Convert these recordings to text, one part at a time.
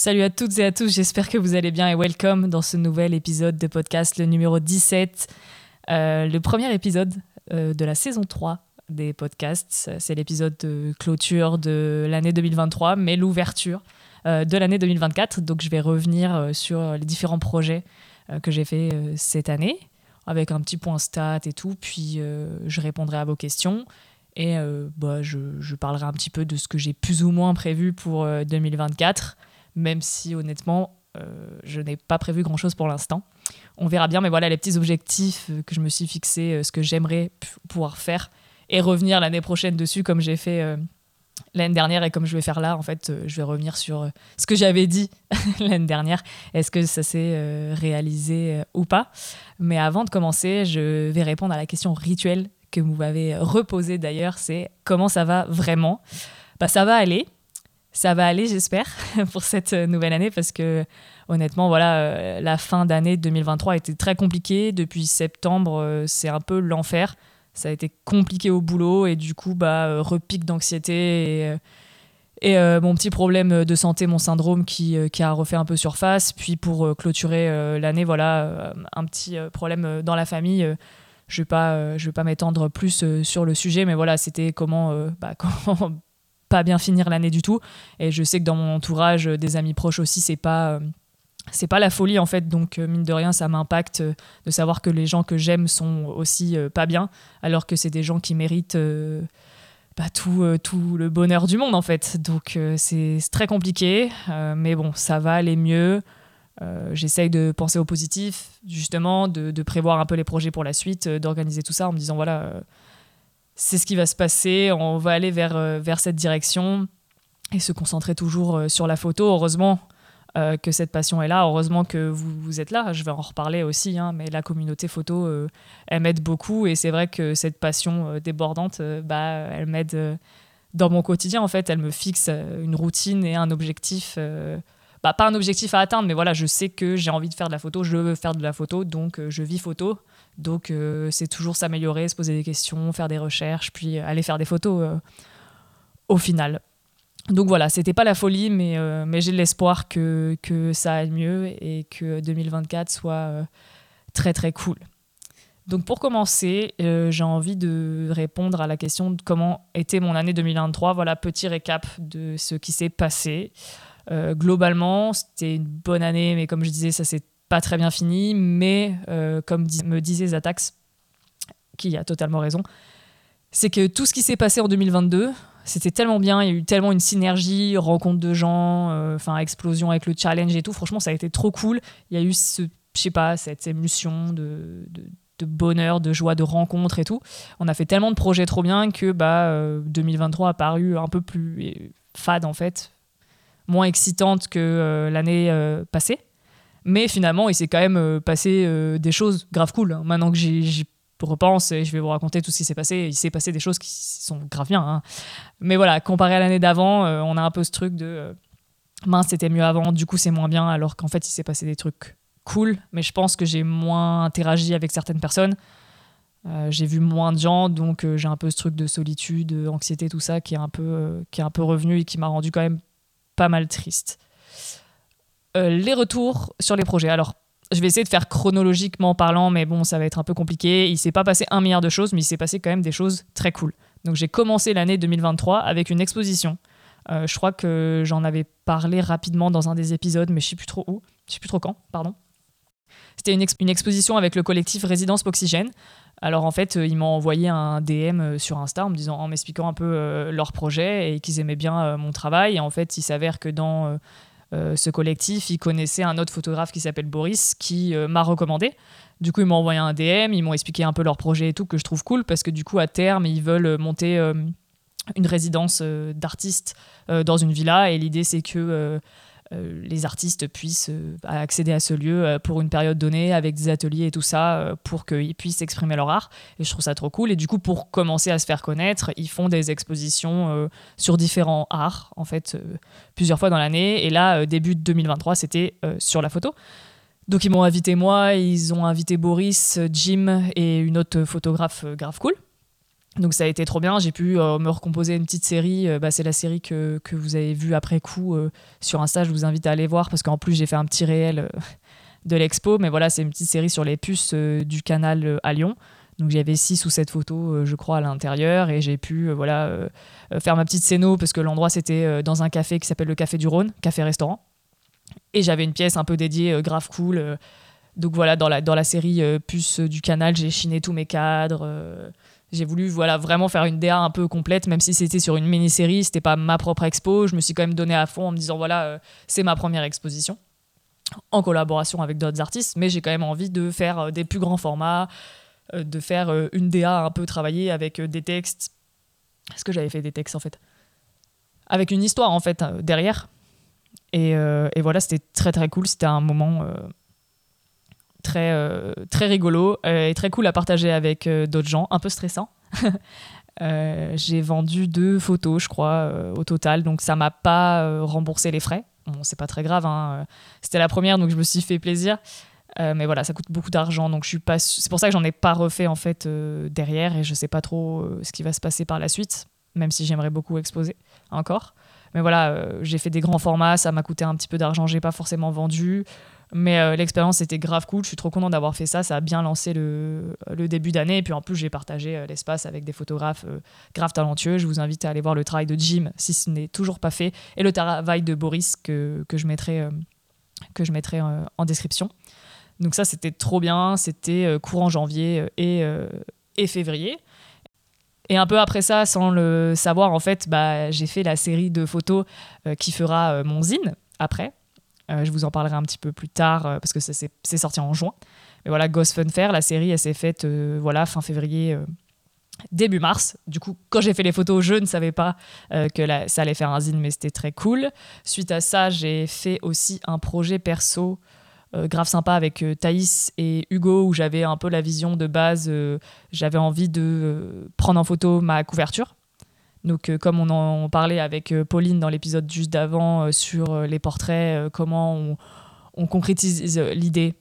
Salut à toutes et à tous, j'espère que vous allez bien et welcome dans ce nouvel épisode de podcast, le numéro 17, euh, le premier épisode euh, de la saison 3 des podcasts. C'est l'épisode de clôture de l'année 2023, mais l'ouverture euh, de l'année 2024. Donc je vais revenir sur les différents projets que j'ai fait cette année, avec un petit point stat et tout, puis je répondrai à vos questions. Et bah, je, parlerai un petit peu de ce que j'ai plus ou moins prévu pour 2024 même si honnêtement, euh, je n'ai pas prévu grand-chose pour l'instant. On verra bien, mais voilà les petits objectifs euh, que je me suis fixés, euh, ce que j'aimerais pouvoir faire et revenir l'année prochaine dessus comme j'ai fait l'année dernière et comme je vais faire là. En fait, je vais revenir sur ce que j'avais dit l'année dernière. Est-ce que ça s'est réalisé ou pas? Mais avant de commencer, je vais répondre à la question rituelle que vous m'avez reposée d'ailleurs, c'est comment ça va vraiment? Bah, Ça va aller ça va aller, j'espère, pour cette euh, nouvelle année parce que honnêtement, voilà, euh, la fin d'année 2023 a été très compliquée. Depuis septembre, euh, c'est un peu l'enfer. Ça a été compliqué au boulot et du coup, bah, repique d'anxiété et, mon petit problème de santé, mon syndrome qui, a refait un peu surface. Puis pour clôturer l'année, voilà, un petit problème dans la famille. je ne vais pas, pas m'étendre plus sur le sujet, mais voilà, c'était comment, bah, comment pas bien finir l'année du tout. Et je sais que dans mon entourage, euh, des amis proches aussi, c'est pas euh, c'est pas la folie en fait. Donc euh, mine de rien, ça m'impacte de savoir que les gens que j'aime sont aussi pas bien, alors que c'est des gens qui méritent bah, tout, tout le bonheur du monde en fait. Donc c'est très compliqué, mais bon, ça va aller mieux. J'essaye de penser au positif, justement, de, de, prévoir un peu les projets pour la suite, d'organiser tout ça en me disant voilà c'est ce qui va se passer, on va aller vers, euh, vers cette direction et se concentrer toujours euh, sur la photo. Heureusement euh, que cette passion est là, heureusement que vous, vous, êtes là, je vais en reparler aussi, hein, mais la communauté photo, elle m'aide beaucoup et c'est vrai que cette passion débordante, bah, elle m'aide dans mon quotidien en fait, elle me fixe une routine et un objectif. Bah, pas un objectif à atteindre, mais voilà, je sais que j'ai envie de faire de la photo, je veux faire de la photo, donc je vis photo. Donc euh, c'est toujours s'améliorer, se poser des questions, faire des recherches, puis aller faire des photos euh, au final. Donc voilà, c'était pas la folie, mais, euh, mais j'ai l'espoir que, que ça aille mieux et que 2024 soit très très cool. Donc pour commencer, j'ai envie de répondre à la question de comment était mon année 2023. Voilà, petit récap de ce qui s'est passé. globalement, c'était une bonne année, mais comme je disais, ça s'est pas très bien fini, mais euh, comme me disait Zatax, qui a totalement raison, c'est que tout ce qui s'est passé en 2022, c'était tellement bien, il y a eu tellement une synergie, rencontre de gens, euh, enfin explosion avec le challenge et tout. Franchement, ça a été trop cool. Il y a eu ce, je sais pas, cette émulsion de, bonheur, de joie, de rencontre et tout. On a fait tellement de projets trop bien que bah 2023 euh, a paru un peu plus fade en fait, moins excitante que l'année passée. Mais finalement, il s'est quand même euh, passé euh, des choses grave cool. Hein. Maintenant que j'y repense et je vais vous raconter tout ce qui s'est passé, il s'est passé des choses qui sont grave bien. Hein. Mais voilà, comparé à l'année d'avant, euh, on a un peu ce truc de mince, c'était mieux avant, du coup c'est moins bien, alors qu'en fait il s'est passé des trucs cool. Mais je pense que j'ai moins interagi avec certaines personnes. j'ai vu moins de gens, donc j'ai un peu ce truc de solitude, anxiété, tout ça qui est un peu, qui est un peu revenu et qui m'a rendu quand même pas mal triste. Euh, les retours sur les projets. Alors, je vais essayer de faire chronologiquement parlant, mais bon, ça va être un peu compliqué. Il s'est pas passé un milliard de choses, mais il s'est passé quand même des choses très cool. Donc j'ai commencé l'année 2023 avec une exposition. Euh, je crois que j'en avais parlé rapidement dans un des épisodes, mais je sais plus trop où, je sais plus trop quand, pardon. C'était une, exposition avec le collectif Résidence Oxygène. Alors en fait, ils m'ont envoyé un DM sur Insta en disant, en m'expliquant un peu euh, leur projet et qu'ils aimaient bien mon travail. Et en fait, il s'avère que dans euh, ce collectif, ils connaissaient un autre photographe qui s'appelle Boris, qui euh, m'a recommandé. Du coup, ils m'ont envoyé un DM, ils m'ont expliqué un peu leur projet et tout, que je trouve cool, parce que du coup, à terme, ils veulent monter euh, une résidence d'artistes dans une villa, et l'idée, c'est que les artistes puissent euh, accéder à ce lieu euh, pour une période donnée avec des ateliers et tout ça pour qu'ils puissent exprimer leur art. Et je trouve ça trop cool. Et du coup, pour commencer à se faire connaître, ils font des expositions sur différents arts, en fait, plusieurs fois dans l'année. Et là, début 2023, c'était sur la photo. Donc ils m'ont invité moi, ils ont invité Boris, Jim et une autre photographe grave cool. Donc ça a été trop bien, j'ai pu me recomposer une petite série, bah, c'est la série que, que, vous avez vue après coup sur Insta, je vous invite à aller voir parce qu'en plus j'ai fait un petit réel de l'expo, mais voilà c'est une petite série sur les puces du canal à Lyon. Donc j'avais six ou sept photos, euh, je crois, à l'intérieur et j'ai pu euh, voilà, euh, faire ma petite scéno parce que l'endroit c'était dans un café qui s'appelle le Café du Rhône, café-restaurant. Et j'avais une pièce un peu dédiée, grave cool. donc voilà, dans la, dans la série Puce du Canal, j'ai chiné tous mes cadres. J'ai voulu voilà, vraiment faire une DA un peu complète, même si c'était sur une mini-série, c'était pas ma propre expo. Je me suis quand même donné à fond en me disant voilà, c'est ma première exposition en collaboration avec d'autres artistes, mais j'ai quand même envie de faire des plus grands formats, euh, de faire euh, une DA un peu travaillée avec euh, des textes. Est-ce que j'avais fait des textes en fait Avec une histoire en fait derrière. Et voilà, c'était très très cool. C'était un moment très, très rigolo et très cool à partager avec d'autres gens, un peu stressant. j'ai vendu deux photos, je crois, au total, donc ça m'a pas remboursé les frais. Bon, c'est pas très grave, hein. c'était la première, donc je me suis fait plaisir. Euh, mais voilà, ça coûte beaucoup d'argent, donc je suis pas. C'est pour ça que j'en ai pas refait en fait euh, derrière et je sais pas trop euh, ce qui va se passer par la suite, même si j'aimerais beaucoup exposer encore. Mais voilà, j'ai fait des grands formats, ça m'a coûté un petit peu d'argent, j'ai pas forcément vendu, mais l'expérience était grave cool. Je suis trop content d'avoir fait ça, ça a bien lancé le, début d'année et puis en plus j'ai partagé l'espace avec des photographes grave talentueux. Je vous invite à aller voir le travail de Jim si ce n'est toujours pas fait et le travail de Boris que, que je mettrai que je mettrai en description. Donc ça, c'était trop bien. C'était euh, courant janvier euh, et, euh, et février. Et un peu après ça, sans le savoir, en fait, bah, j'ai fait la série de photos qui fera mon zine après. Je vous en parlerai un petit peu plus tard parce que c'est sorti en juin. Mais voilà, Ghost Fun Fair, la série, elle s'est faite voilà, fin février, début mars. Du coup, quand j'ai fait les photos, je ne savais pas que ça allait faire un zine, mais c'était très cool. Suite à ça, j'ai fait aussi un projet perso euh, grave sympa avec euh, Thaïs et Hugo où j'avais un peu la vision de base. Euh, j'avais envie de prendre en photo ma couverture. Donc, comme on en parlait avec Pauline dans l'épisode juste d'avant sur les portraits, comment on, concrétise l'idée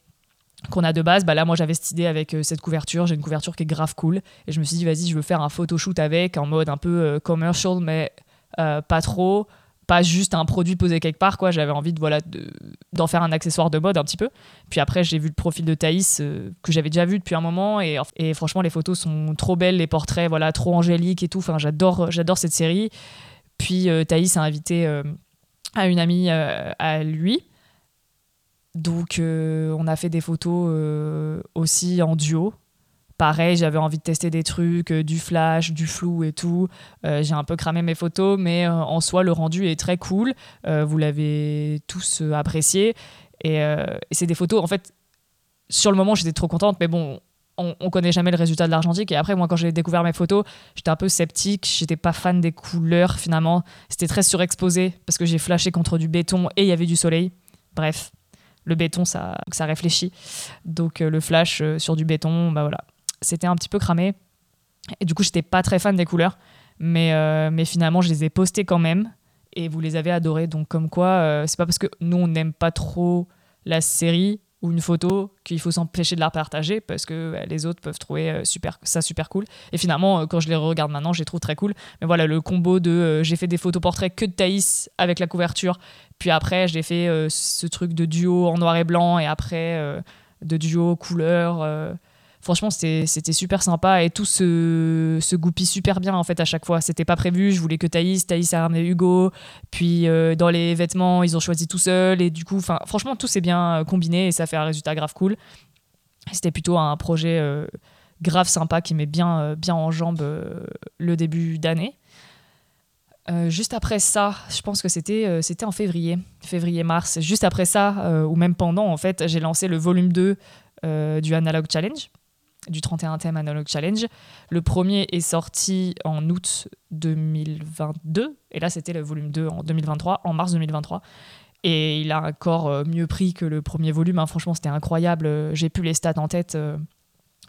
qu'on a de base, bah là moi j'avais cette idée avec cette couverture, j'ai une couverture qui est grave cool. Et je me suis dit vas-y je veux faire un photoshoot avec en mode un peu commercial mais pas trop, pas juste un produit posé quelque part quoi. J'avais envie de voilà d'en faire un accessoire de mode un petit peu. Puis après j'ai vu le profil de Thaïs euh, que j'avais déjà vu depuis un moment. Et, et, franchement les photos sont trop belles les portraits voilà trop angéliques et tout. Enfin j'adore j'adore cette série. Puis euh, Thaïs a invité euh, à une amie à lui. Donc on a fait des photos aussi en duo Pareil, j'avais envie de tester des trucs, euh, du flash, du flou et tout. Euh, j'ai un peu cramé mes photos, mais euh, en soi, le rendu est très cool. vous l'avez tous apprécié. Et, c'est des photos, en fait, sur le moment, j'étais trop contente, mais bon, on, on, connaît jamais le résultat de l'argentique. Et après, moi, quand j'ai découvert mes photos, j'étais un peu sceptique. J'étais pas fan des couleurs, finalement. C'était très surexposé parce que j'ai flashé contre du béton et il y avait du soleil. Bref, le béton, ça, réfléchit. Donc, le flash sur du béton, bah voilà c'était un petit peu cramé. Et du coup, j'étais pas très fan des couleurs. Mais, euh, mais finalement, je les ai postées quand même. Et vous les avez adorées. Donc, comme quoi, euh, c'est pas parce que nous, on n'aime pas trop la série ou une photo qu'il faut s'empêcher de la partager parce que bah, les autres peuvent trouver euh, super, ça super cool. Et finalement, quand je les regarde maintenant, je les trouve très cool. Mais voilà, le combo de j'ai fait des photos portraits que de Thaïs avec la couverture. Puis après, j'ai fait ce truc de duo en noir et blanc. Et après, de duo couleur franchement, c'était super sympa et tout se, se, goupille super bien en fait à chaque fois. C'était pas prévu, je voulais que Thaïs, Thaïs a ramené Hugo, puis euh, dans les vêtements, ils ont choisi tout seul et du coup, franchement, tout s'est bien euh, combiné et ça fait un résultat grave cool. C'était plutôt un projet euh, grave sympa qui met bien, bien en jambe le début d'année. juste après ça, je pense que c'était en février, février-mars. Juste après ça, ou même pendant, en fait, j'ai lancé le volume 2 du Analog Challenge du 31 thème Analog Challenge. Le premier est sorti en août 2022, et là c'était le volume 2 en 2023, en mars 2023. Et il a encore euh, mieux pris que le premier volume, hein. franchement c'était incroyable, j'ai plus les stats en tête, euh,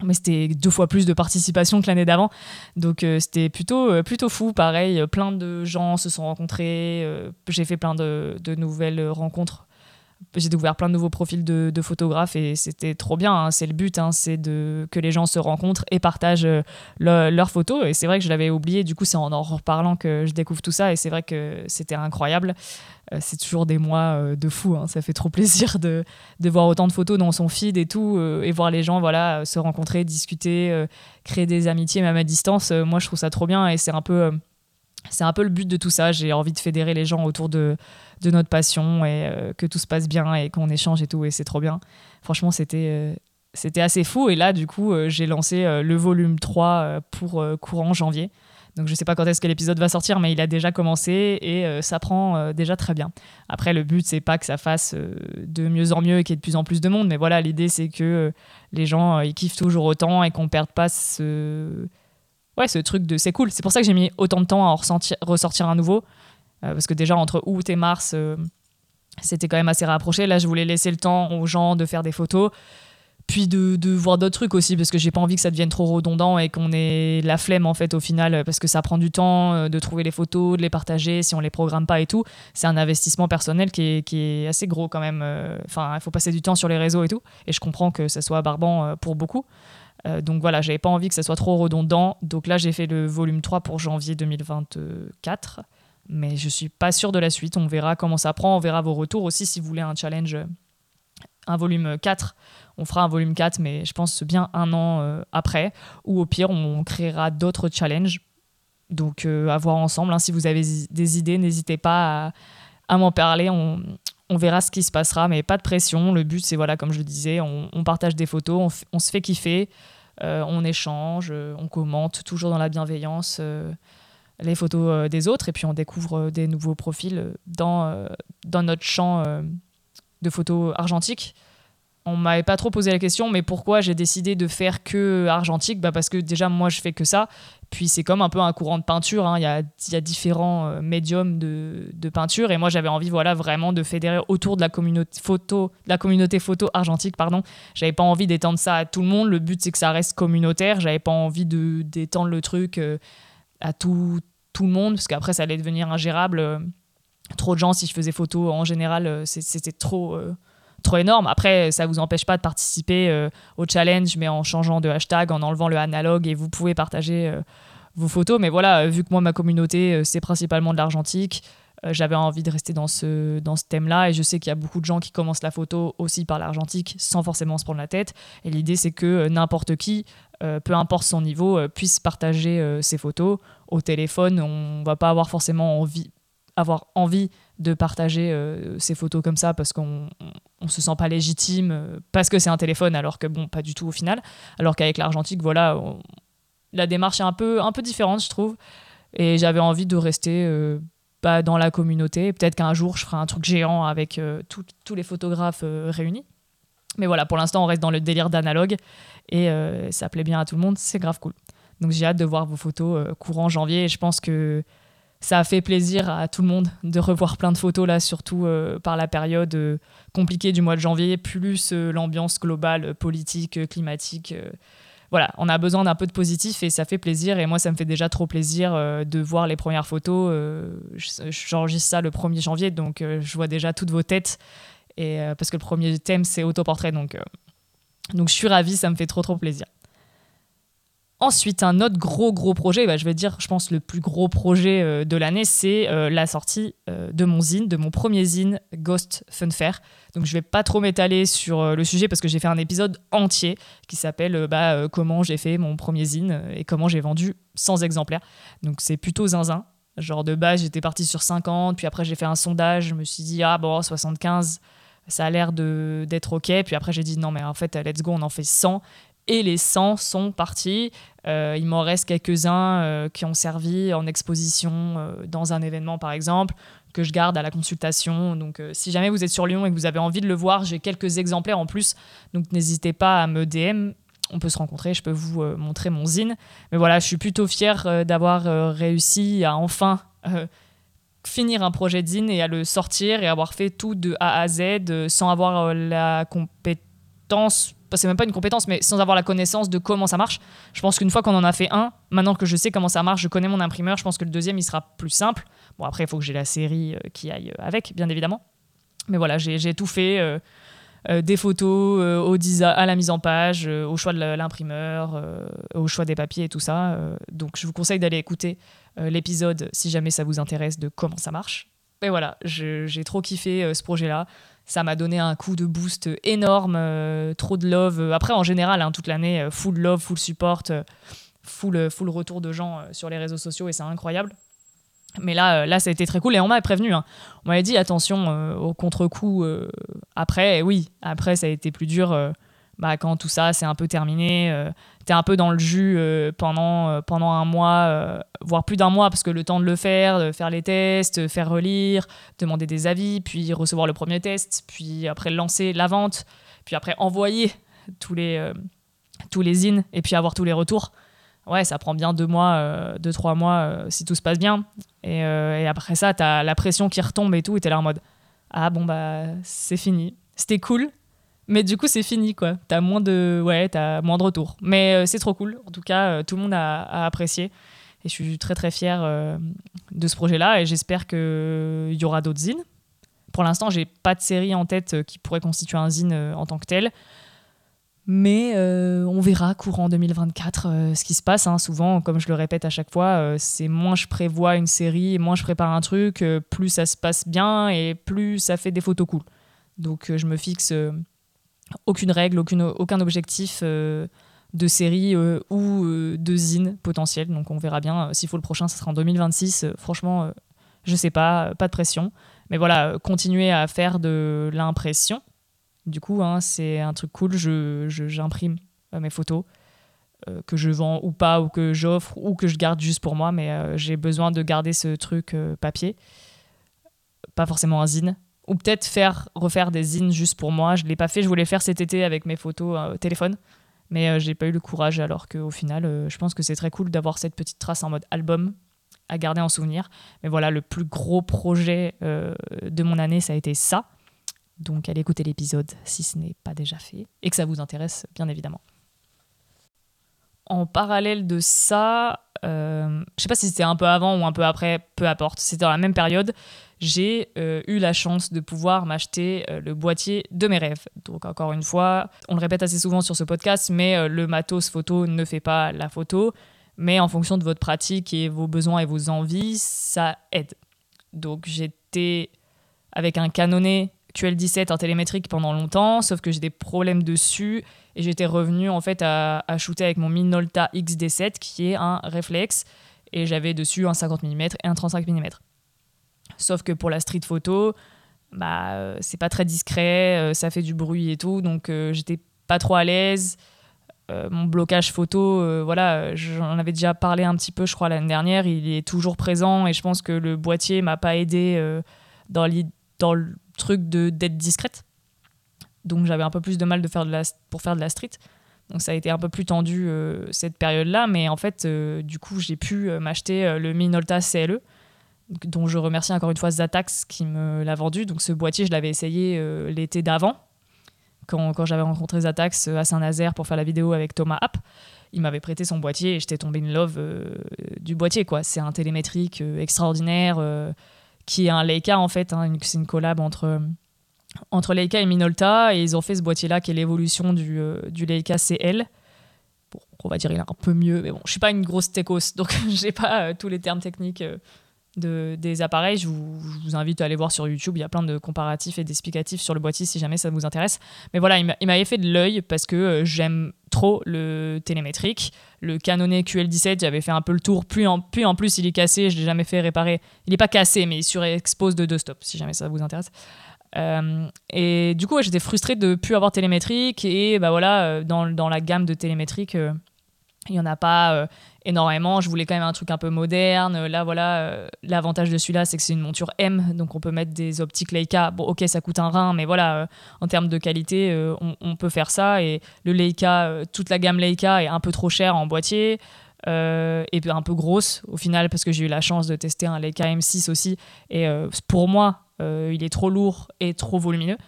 mais c'était deux fois plus de participation que l'année d'avant. Donc euh, c'était plutôt, plutôt fou, pareil, plein de gens se sont rencontrés, j'ai fait plein de, de nouvelles rencontres j'ai découvert plein de nouveaux profils de, photographes et c'était trop bien. Hein. C'est le but, hein, c'est de que les gens se rencontrent et partagent euh, leurs photos. Et c'est vrai que je l'avais oublié. Du coup, c'est en en reparlant que je découvre tout ça. Et c'est vrai que c'était incroyable. Euh, c'est toujours des mois euh, de fou. Hein. Ça fait trop plaisir de, de, voir autant de photos dans son feed et tout, et voir les gens voilà se rencontrer, discuter, créer des amitiés même à distance. moi, je trouve ça trop bien et c'est un peu c'est un peu le but de tout ça. J'ai envie de fédérer les gens autour de, de notre passion et euh, que tout se passe bien et qu'on échange et tout. Et c'est trop bien. Franchement, c'était euh, c'était assez fou. Et là, du coup, euh, j'ai lancé le volume 3 pour courant janvier. Donc je sais pas quand est-ce que l'épisode va sortir, mais il a déjà commencé et ça prend déjà très bien. Après, le but, c'est pas que ça fasse de mieux en mieux et qu'il y ait de plus en plus de monde, mais voilà, l'idée, c'est que les gens, ils kiffent toujours autant et qu'on perde pas ce ouais, ce truc de c'est cool. C'est pour ça que j'ai mis autant de temps à en ressortir un nouveau. Euh, parce que déjà, entre août et mars, euh, c'était quand même assez rapproché. Là, je voulais laisser le temps aux gens de faire des photos. Puis de, de voir d'autres trucs aussi, parce que j'ai pas envie que ça devienne trop redondant et qu'on ait la flemme en fait au final, parce que ça prend du temps euh, de trouver les photos, de les partager, si on les programme pas et tout. C'est un investissement personnel qui est, qui est, assez gros quand même. Enfin, il faut passer du temps sur les réseaux et tout. Et je comprends que ça soit barbant pour beaucoup. Euh, donc voilà, j'avais pas envie que ça soit trop redondant. Donc là, j'ai fait le volume 3 pour janvier 2024. Mais je suis pas sûre de la suite. On verra comment ça prend. On verra vos retours aussi si vous voulez un challenge, un volume 4. On fera un volume 4, mais je pense bien un an euh, après. Ou au pire, on créera d'autres challenges. Donc euh, à voir ensemble. Hein. Si vous avez des idées, n'hésitez pas à, m'en parler. On, verra ce qui se passera, mais pas de pression. Le but, c'est, voilà, comme je le disais, on, partage des photos, on, se fait kiffer. Euh, on échange, euh, on commente, toujours dans la bienveillance, euh, les photos des autres, et puis on découvre des nouveaux profils dans, dans notre champ de photos argentiques on m'avait pas trop posé la question, mais pourquoi j'ai décidé de faire que argentique? Bah Parce que déjà, moi, je fais que ça. Puis c'est comme un peu un courant de peinture. Hein. Il, y a, y, a, différents euh, médiums de, de, peinture. Et moi, j'avais envie voilà, vraiment de fédérer autour de la communauté photo, la communauté photo argentique. Pardon. J'avais pas envie d'étendre ça à tout le monde. Le but, c'est que ça reste communautaire. J'avais pas envie d'étendre le truc euh, à tout, tout le monde, parce qu'après, ça allait devenir ingérable. Euh, trop de gens, si je faisais photo, en général, c'était trop trop énorme. Après, ça vous empêche pas de participer euh, au challenge, mais en changeant de hashtag, en enlevant le analogue, et vous pouvez partager euh, vos photos. Mais voilà, vu que moi, ma communauté, euh, c'est principalement de l'argentique, j'avais envie de rester dans ce, dans ce thème-là. Et je sais qu'il y a beaucoup de gens qui commencent la photo aussi par l'argentique, sans forcément se prendre la tête. Et l'idée, c'est que n'importe qui, peu importe son niveau, puisse partager ses photos. Au téléphone, on va pas avoir forcément envie, avoir envie de partager euh, ces photos comme ça parce qu'on on, se sent pas légitime euh, parce que c'est un téléphone alors que bon pas du tout au final alors qu'avec l'argentique voilà la démarche est un peu un peu différente je trouve et j'avais envie de rester euh, pas dans la communauté. Peut-être qu'un jour je ferai un truc géant avec tous les photographes réunis. Mais voilà pour l'instant on reste dans le délire d'analogue. Et ça plaît bien à tout le monde c'est grave cool. Donc j'ai hâte de voir vos photos courant janvier. Et je pense que ça a fait plaisir à tout le monde de revoir plein de photos là, surtout euh, par la période euh, compliquée du mois de janvier, plus euh, l'ambiance globale politique, climatique. Voilà, on a besoin d'un peu de positif et ça fait plaisir. Et moi, ça me fait déjà trop plaisir de voir les premières photos. J'enregistre ça le 1er janvier, donc je vois déjà toutes vos têtes. Et, parce que le premier thème, c'est autoportrait. Donc, donc je suis ravie, ça me fait trop trop plaisir. Ensuite, un autre gros gros projet, bah, je vais dire, je pense le plus gros projet euh, de l'année, c'est euh, la sortie euh, de mon zine, de mon premier zine Ghost Fun Fair. Donc je vais pas trop m'étaler sur le sujet parce que j'ai fait un épisode entier qui s'appelle bah, comment j'ai fait mon premier zine et comment j'ai vendu 100 exemplaires. Donc c'est plutôt zinzin. Genre de base, j'étais parti sur 50, puis après j'ai fait un sondage, je me suis dit ah bon 75 ça a l'air d'être ok. Puis après, j'ai dit non, mais en fait, let's go, on en fait 100 et les 100 sont partis. Euh, il m'en reste quelques-uns euh, qui ont servi en exposition euh, dans un événement, par exemple, que je garde à la consultation. Donc, si jamais vous êtes sur Lyon et que vous avez envie de le voir, j'ai quelques exemplaires en plus. Donc, n'hésitez pas à me DM. On peut se rencontrer, je peux vous montrer mon zine. Mais voilà, je suis plutôt fière d'avoir réussi à enfin finir un projet de zine et à le sortir et avoir fait tout de A à Z sans avoir la compétence c'est même pas une compétence, mais sans avoir la connaissance de comment ça marche. Je pense qu'une fois qu'on en a fait un, maintenant que je sais comment ça marche, je connais mon imprimeur, je pense que le deuxième, il sera plus simple. Bon, après, il faut que j'ai la série euh, qui aille euh, avec, bien évidemment. Mais voilà, j'ai tout fait. des photos au à la mise en page, au choix de l'imprimeur, au choix des papiers et tout ça. donc je vous conseille d'aller écouter l'épisode si jamais ça vous intéresse de comment ça marche. Et voilà, j'ai trop kiffé ce projet-là ça m'a donné un coup de boost énorme, euh, trop de love. Après, en général, hein, toute l'année, euh, full love, full support, euh, full, full retour de gens sur les réseaux sociaux et c'est incroyable. Mais là, là, ça a été très cool et on m'a prévenu. Hein. On m'avait dit attention au contre-coup après. Oui, après, ça a été plus dur bah, quand tout ça c'est un peu terminé, euh, tu es un peu dans le jus euh, pendant, euh, pendant un mois, voire plus d'un mois, parce que le temps de le faire, de faire les tests, faire relire, demander des avis, puis recevoir le premier test, puis après lancer la vente, puis après envoyer tous les, tous les in, et puis avoir tous les retours. Ouais, ça prend bien deux mois, deux, trois mois si tout se passe bien. Et, et après ça, tu as la pression qui retombe et tout, et tu es là en mode Ah bon, bah c'est fini. C'était cool, mais du coup, c'est fini, quoi. T'as moins de, ouais, as moins de retours. Mais euh, c'est trop cool. En tout cas, euh, tout le monde a, apprécié. Et je suis très, très fière euh, de ce projet-là. Et j'espère qu'il y aura d'autres zines. Pour l'instant, j'ai pas de série en tête qui pourrait constituer un zine en tant que tel. Mais on verra courant 2024 ce qui se passe. Hein. Souvent, comme je le répète à chaque fois, c'est moins je prévois une série, moins je prépare un truc, plus ça se passe bien et plus ça fait des photos cool. Donc je me fixe aucune règle, aucun objectif euh, de série euh, ou euh, de zine potentiel. Donc on verra bien. S'il faut le prochain, ce sera en 2026. franchement, je sais pas, pas de pression. Mais voilà, continuer à faire de l'impression. Du coup, hein, c'est un truc cool. J'imprime je, mes photos. que je vends ou pas, ou que j'offre, ou que je garde juste pour moi, mais j'ai besoin de garder ce truc papier. Pas forcément un zine, ou peut-être faire refaire des zines juste pour moi. Je l'ai pas fait, je voulais faire cet été avec mes photos euh, au téléphone, mais euh, j'ai pas eu le courage. Alors qu'au final, euh, je pense que c'est très cool d'avoir cette petite trace en mode album à garder en souvenir. Mais voilà, le plus gros projet de mon année, ça a été ça. Donc allez écouter l'épisode si ce n'est pas déjà fait et que ça vous intéresse, bien évidemment. En parallèle de ça, je sais pas si c'était un peu avant ou un peu après, peu importe, c'était dans la même période j'ai euh, eu la chance de pouvoir m'acheter euh, le boîtier de mes rêves. Donc encore une fois, on le répète assez souvent sur ce podcast, mais euh, le matos photo ne fait pas la photo, mais en fonction de votre pratique et vos besoins et vos envies, ça aide. Donc j'étais avec un Canonnet QL17 en télémétrique pendant longtemps, sauf que j'ai des problèmes dessus et j'étais revenu en fait à, à, shooter avec mon Minolta XD7 qui est un réflexe et j'avais dessus un 50 mm et un 35 mm. Sauf que pour la street photo, bah, euh, c'est pas très discret, euh, ça fait du bruit et tout, donc euh, j'étais pas trop à l'aise. mon blocage photo, voilà, j'en avais déjà parlé un petit peu, je crois, l'année dernière, il est toujours présent et je pense que le boîtier m'a pas aidé dans, dans le truc d'être discrète. Donc j'avais un peu plus de mal de faire de la, pour faire de la street. Donc ça a été un peu plus tendu cette période-là, mais en fait, du coup, j'ai pu m'acheter le Minolta CLE dont je remercie encore une fois Zatax qui me l'a vendu. Donc ce boîtier, je l'avais essayé euh, l'été d'avant, quand, quand j'avais rencontré Zatax euh, à Saint-Nazaire pour faire la vidéo avec Thomas App. Il m'avait prêté son boîtier et j'étais tombé in love euh, du boîtier. quoi. C'est un télémétrique extraordinaire qui est un Leica en fait. Hein, c'est une collab entre, entre Leica et Minolta et ils ont fait ce boîtier-là qui est l'évolution du, du Leica CL. Bon, on va dire il est un peu mieux, mais bon, je suis pas une grosse techos, donc j'ai pas tous les termes techniques des appareils, je vous, invite à aller voir sur YouTube. Il y a plein de comparatifs et d'explicatifs sur le boîtier si jamais ça vous intéresse. Mais voilà, il m'avait fait de l'œil parce que euh, j'aime trop le télémétrique. Le Canonnet QL17, j'avais fait un peu le tour. Puis en, puis en plus, il est cassé. Je l'ai jamais fait réparer. Il n'est pas cassé, mais il surexpose de deux stops si jamais ça vous intéresse. Euh, et du coup, j'étais frustrée de ne plus avoir télémétrique. Et bah voilà, euh, dans, dans la gamme de télémétrique, il n'y en a pas énormément. Je voulais quand même un truc un peu moderne. Là, voilà, euh, l'avantage de celui-là, c'est que c'est une monture M, donc on peut mettre des optiques Leica. Bon, ok, ça coûte un rein, mais voilà, euh, en termes de qualité, on, peut faire ça. Et le Leica, toute la gamme Leica est un peu trop chère en boîtier. et un peu grosse au final parce que j'ai eu la chance de tester un Leica M6 aussi et pour moi il est trop lourd et trop volumineux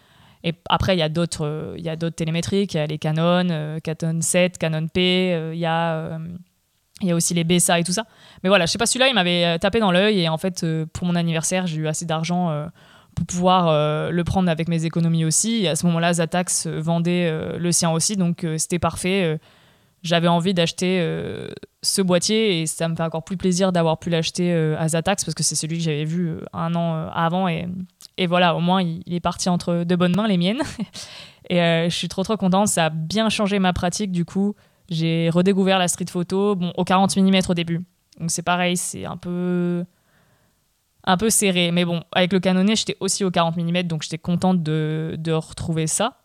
et après, il y a d'autres, il y a d'autres télémétriques. Il y a les Canon, euh, Canon 7, Canon P. Euh, il y a, euh, il y a aussi les BSA et tout ça. Mais voilà, je sais pas, celui-là, il m'avait tapé dans l'œil. Et en fait, pour mon anniversaire, j'ai eu assez d'argent pour pouvoir le prendre avec mes économies aussi. Et à ce moment-là, Zatax vendait le sien aussi, donc c'était parfait j'avais envie d'acheter euh, ce boîtier et ça me fait encore plus plaisir d'avoir pu l'acheter euh, à Zatax parce que c'est celui que j'avais vu euh, un an avant et, et, voilà, au moins il, est parti entre de bonnes mains, les miennes. et je suis trop trop contente, ça a bien changé ma pratique du coup. J'ai redécouvert la street photo, bon, au 40 mm au début. Donc c'est pareil, c'est un peu un peu serré. Mais bon, avec le canonnier, j'étais aussi au 40 mm, donc j'étais contente de, de retrouver ça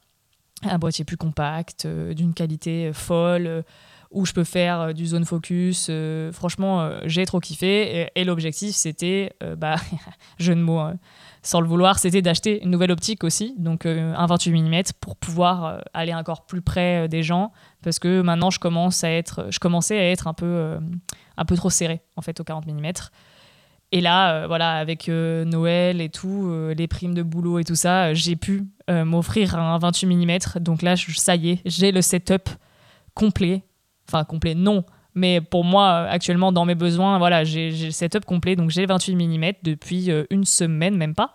un boîtier plus compact, euh, d'une qualité euh, folle, euh, où je peux faire du zone focus. franchement, j'ai trop kiffé. Et, l'objectif, c'était, bah, jeu de mots, hein, sans le vouloir, c'était d'acheter une nouvelle optique aussi, donc un 28 mm, pour pouvoir aller encore plus près des gens, parce que maintenant, je, commence à être, je commençais à être un peu, un peu trop serré, en fait, au 40 mm. Et là, euh, voilà, avec euh, Noël et tout, euh, les primes de boulot et tout ça, j'ai pu m'offrir un 28 mm. Donc là, ça y est, j'ai le setup complet. Enfin, complet, non. Mais pour moi, actuellement, dans mes besoins, voilà, j'ai le setup complet. Donc j'ai le 28 mm depuis une semaine, même pas.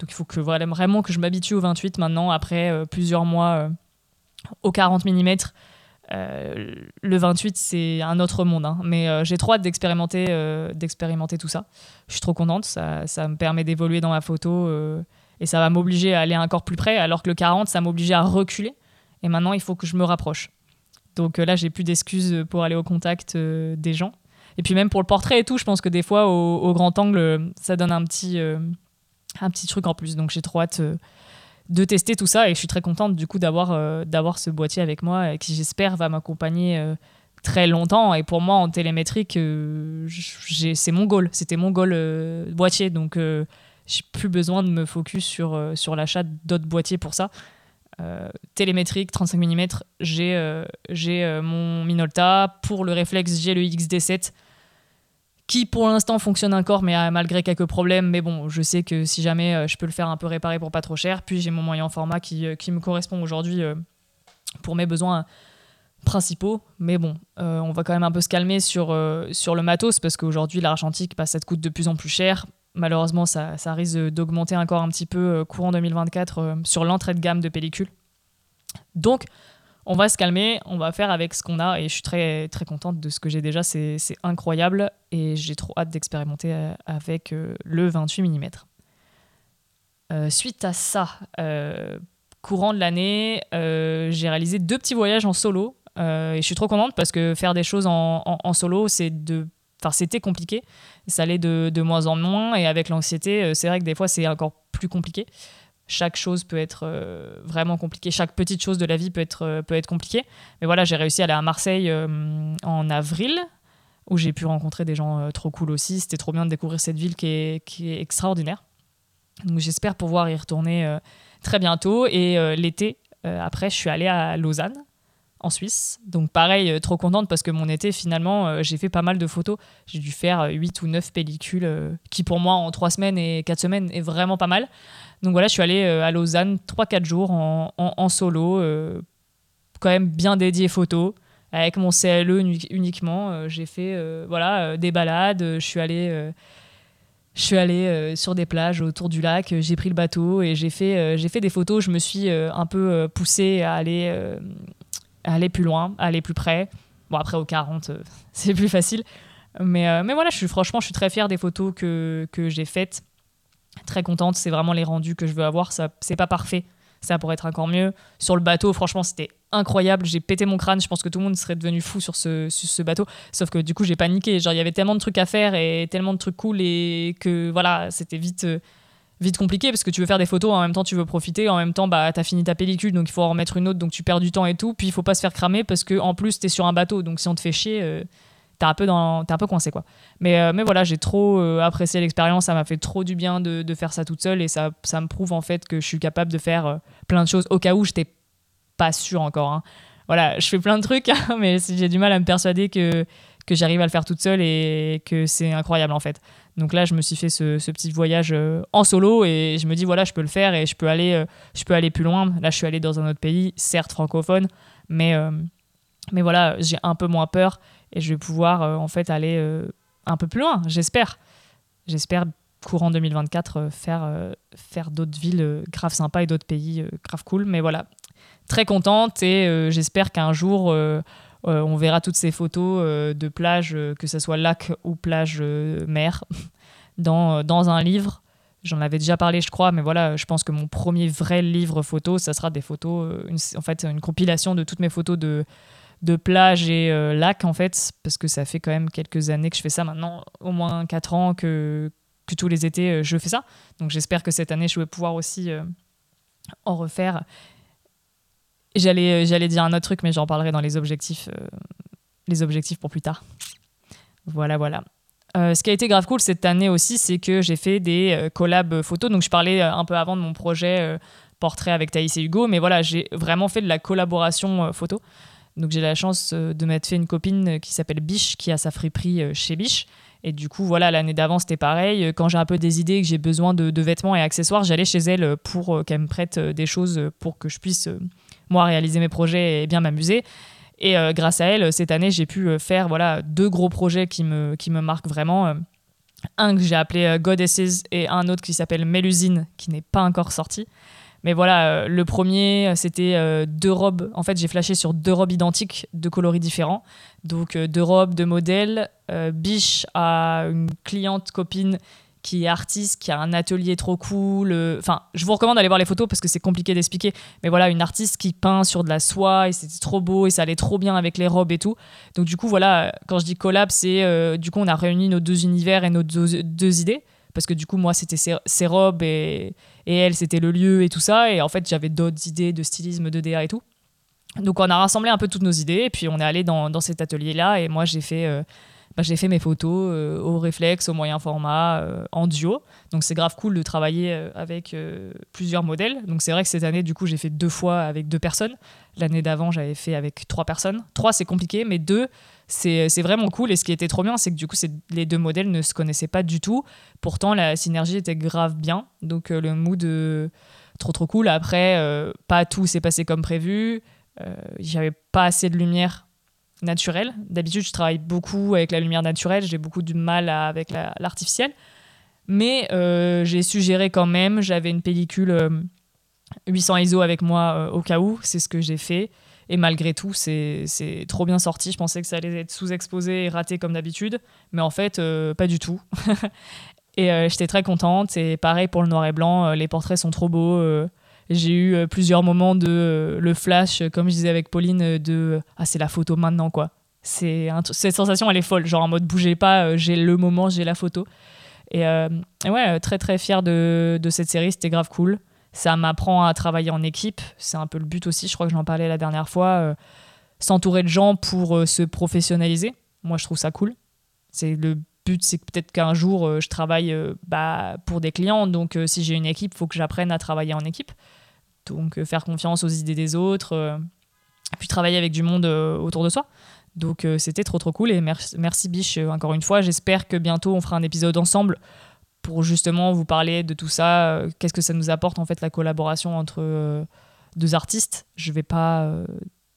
Donc il faut que voilà, vraiment que je m'habitue au 28 maintenant, après plusieurs mois au 40 mm. Euh, le 28, c'est un autre monde, hein. mais euh, j'ai trop hâte d'expérimenter, euh, d'expérimenter tout ça. Je suis trop contente, ça, ça me permet d'évoluer dans ma photo et ça va m'obliger à aller encore plus près, alors que le 40, ça m'obligeait à reculer. Et maintenant, il faut que je me rapproche. Donc là, j'ai plus d'excuses pour aller au contact des gens. Et puis même pour le portrait et tout, je pense que des fois, au, grand angle, ça donne un petit, un petit truc en plus. Donc j'ai trop hâte de tester tout ça. Et je suis très contente du coup d'avoir euh, ce boîtier avec moi et qui j'espère va m'accompagner euh, très longtemps. Et pour moi en télémétrique euh, c'est mon goal. C'était mon goal boîtier. Donc j'ai plus besoin de me focus sur sur l'achat d'autres boîtiers pour ça télémétrique 35 mm j'ai j'ai mon Minolta pour le réflexe j'ai le XD7 qui pour l'instant fonctionne encore, mais malgré quelques problèmes. Mais bon, je sais que si jamais euh, je peux le faire un peu réparer pour pas trop cher, puis j'ai mon moyen format qui, euh, qui me correspond aujourd'hui euh, pour mes besoins principaux. Mais bon, on va quand même un peu se calmer sur, sur le matos parce qu'aujourd'hui, l'argentique, bah, ça te coûte de plus en plus cher. Malheureusement, ça, risque d'augmenter encore un petit peu courant 2024 sur l'entrée de gamme de pellicules. Donc, on va se calmer, on va faire avec ce qu'on a et je suis très très contente de ce que j'ai déjà, c'est incroyable et j'ai trop hâte d'expérimenter euh, avec euh, le 28 mm. Euh, suite à ça, courant de l'année, j'ai réalisé deux petits voyages en solo et je suis trop contente parce que faire des choses en, solo, c'est de C'était compliqué, ça allait de, moins en moins, et avec l'anxiété, c'est vrai que des fois, c'est encore plus compliqué chaque chose peut être euh, vraiment compliquée, chaque petite chose de la vie peut être, euh, peut être compliquée. Mais voilà, j'ai réussi à aller à Marseille euh, en avril, où j'ai pu rencontrer des gens trop cool aussi. C'était trop bien de découvrir cette ville qui est, qui est extraordinaire. Donc j'espère pouvoir y retourner très bientôt. Et l'été, après, je suis allée à Lausanne, en Suisse. Donc pareil, trop contente parce que mon été, finalement, j'ai fait pas mal de photos. J'ai dû faire 8 ou 9 pellicules, qui pour moi, en 3 semaines et 4 semaines, est vraiment pas mal. Donc voilà, je suis allée euh, à Lausanne 3-4 jours en, solo, euh, quand même bien dédié photo, avec mon CLE uniquement. Euh, j'ai fait voilà, des balades, je suis allée je suis allée sur des plages autour du lac, j'ai pris le bateau et j'ai fait, j'ai fait des photos. Je me suis un peu poussée à aller, aller plus loin, aller plus près. Bon, après, au 40, c'est plus facile. Mais, mais voilà, je suis, franchement, je suis très fière des photos que, que j'ai faites très contente. C'est vraiment les rendus que je veux avoir. Ça, c'est pas parfait. Ça pourrait être encore mieux. Sur le bateau, franchement, c'était incroyable. J'ai pété mon crâne. Je pense que tout le monde serait devenu fou sur ce, sur ce bateau. Sauf que du coup, j'ai paniqué. Genre, il y avait tellement de trucs à faire et tellement de trucs cool et que voilà, c'était vite. Euh, vite compliqué parce que tu veux faire des photos en même temps tu veux profiter en même temps bah t'as fini ta pellicule donc il faut en remettre une autre donc tu perds du temps et tout. Puis il faut pas se faire cramer parce que en plus t'es sur un bateau donc si on te fait chier euh, t'es un peu dans un peu coincé quoi. Mais euh, mais voilà j'ai trop euh, apprécié l'expérience ça m'a fait trop du bien de, de, faire ça toute seule et ça ça me prouve en fait que je suis capable de faire plein de choses au cas où j'étais pas sûre encore hein. voilà je fais plein de trucs hein, mais j'ai du mal à me persuader que que j'arrive à le faire toute seule et que c'est incroyable en fait donc là je me suis fait ce, petit voyage en solo et je me dis voilà je peux le faire et je peux aller je peux aller plus loin là je suis allé dans un autre pays certes francophone mais mais voilà j'ai un peu moins peur et je vais pouvoir euh, en fait aller euh, un peu plus loin, j'espère. J'espère courant 2024, faire, faire d'autres villes grave sympas et d'autres pays grave cool. Mais voilà, très contente et j'espère qu'un jour on verra toutes ces photos de plage, que ce soit lac ou plage mer, dans, dans un livre. J'en avais déjà parlé, je crois, mais voilà, je pense que mon premier vrai livre photo, ça sera des photos, en fait, une compilation de toutes mes photos de, de plage et euh, lac en fait parce que ça fait quand même quelques années que je fais ça. Maintenant au moins 4 ans que, que tous les étés euh, je fais ça. Donc j'espère que cette année je vais pouvoir aussi euh, en refaire j'allais j'allais dire un autre truc mais j'en parlerai dans les objectifs les objectifs pour plus tard voilà voilà ce qui a été grave cool cette année aussi, c'est que j'ai fait des collabs photos. Donc, je parlais un peu avant de mon projet portrait avec Thaïs et Hugo, mais voilà, j'ai vraiment fait de la collaboration photo. Donc j'ai la chance euh, de m'être fait une copine euh, qui s'appelle Biche, qui a sa friperie euh, chez Biche. Et du coup, voilà, l'année d'avant, c'était pareil. Quand j'ai un peu des idées, que j'ai besoin de, vêtements et accessoires, j'allais chez elle pour qu'elle me prête des choses pour que je puisse, moi, réaliser mes projets et bien m'amuser. Et grâce à elle, cette année, j'ai pu faire voilà, deux gros projets qui me, qui me marquent vraiment. Un que j'ai appelé Goddesses et un autre qui s'appelle Mélusine, qui n'est pas encore sorti. Mais voilà, euh, le premier, c'était euh, deux robes. En fait, j'ai flashé sur deux robes identiques, de coloris différents. Donc, euh, deux robes, deux modèles. Biche a une cliente copine qui est artiste, qui a un atelier trop cool. Enfin, je vous recommande d'aller voir les photos parce que c'est compliqué d'expliquer. Mais voilà, une artiste qui peint sur de la soie et c'était trop beau et ça allait trop bien avec les robes et tout. Donc du coup, voilà, quand je dis collab, c'est du coup on a réuni nos deux univers et nos deux idées parce que du coup, moi, c'était ses, robes et, et elle, c'était le lieu et tout ça. Et en fait, j'avais d'autres idées de stylisme, de DA et tout. Donc, on a rassemblé un peu toutes nos idées et puis on est allé dans, dans cet atelier-là. Et moi, j'ai fait. Euh, bah, j'ai fait mes photos euh, au réflexe, au moyen format, euh, en duo. Donc c'est grave cool de travailler avec plusieurs modèles. Donc c'est vrai que cette année, du coup, j'ai fait deux fois avec deux personnes. L'année d'avant, j'avais fait avec trois personnes. Trois, c'est compliqué, mais deux, c'est vraiment cool. Et ce qui était trop bien, c'est que du coup, les deux modèles ne se connaissaient pas du tout. Pourtant, la synergie était grave bien. Donc, euh, le mood, euh, trop trop cool. Après, euh, pas tout s'est passé comme prévu. J'avais pas assez de lumière naturelle. D'habitude, je travaille beaucoup avec la lumière naturelle. J'ai beaucoup de mal avec l'artificiel. Mais j'ai suggéré quand même. J'avais une pellicule 800 ISO avec moi au cas où. C'est ce que j'ai fait. Et malgré tout, c'est trop bien sorti. Je pensais que ça allait être sous-exposé et raté comme d'habitude, mais en fait, euh, pas du tout. et euh, j'étais très contente. Et pareil pour le noir et blanc, euh, les portraits sont trop beaux. J'ai eu plusieurs moments de le flash, comme je disais avec Pauline, de ah c'est la photo maintenant quoi. C'est cette sensation elle est folle, genre en mode bougez pas, j'ai le moment, j'ai la photo. Et, ouais, très très fier de, de cette série, c'était grave cool. Ça m'apprend à travailler en équipe. C'est un peu le but aussi, je crois que j'en parlais la dernière fois. Euh, s'entourer de gens pour euh, se professionnaliser. Moi, je trouve ça cool. C'est le but, c'est peut-être qu'un jour, euh, je travaille bah, pour des clients. Donc, si j'ai une équipe, il faut que j'apprenne à travailler en équipe. Donc, faire confiance aux idées des autres. puis travailler avec du monde autour de soi. Donc, c'était trop, trop cool. Et merci, merci Biche, encore une fois. J'espère que bientôt, on fera un épisode ensemble pour justement vous parler de tout ça. Euh, qu'est-ce que ça nous apporte en fait la collaboration entre euh, deux artistes Je vais pas euh,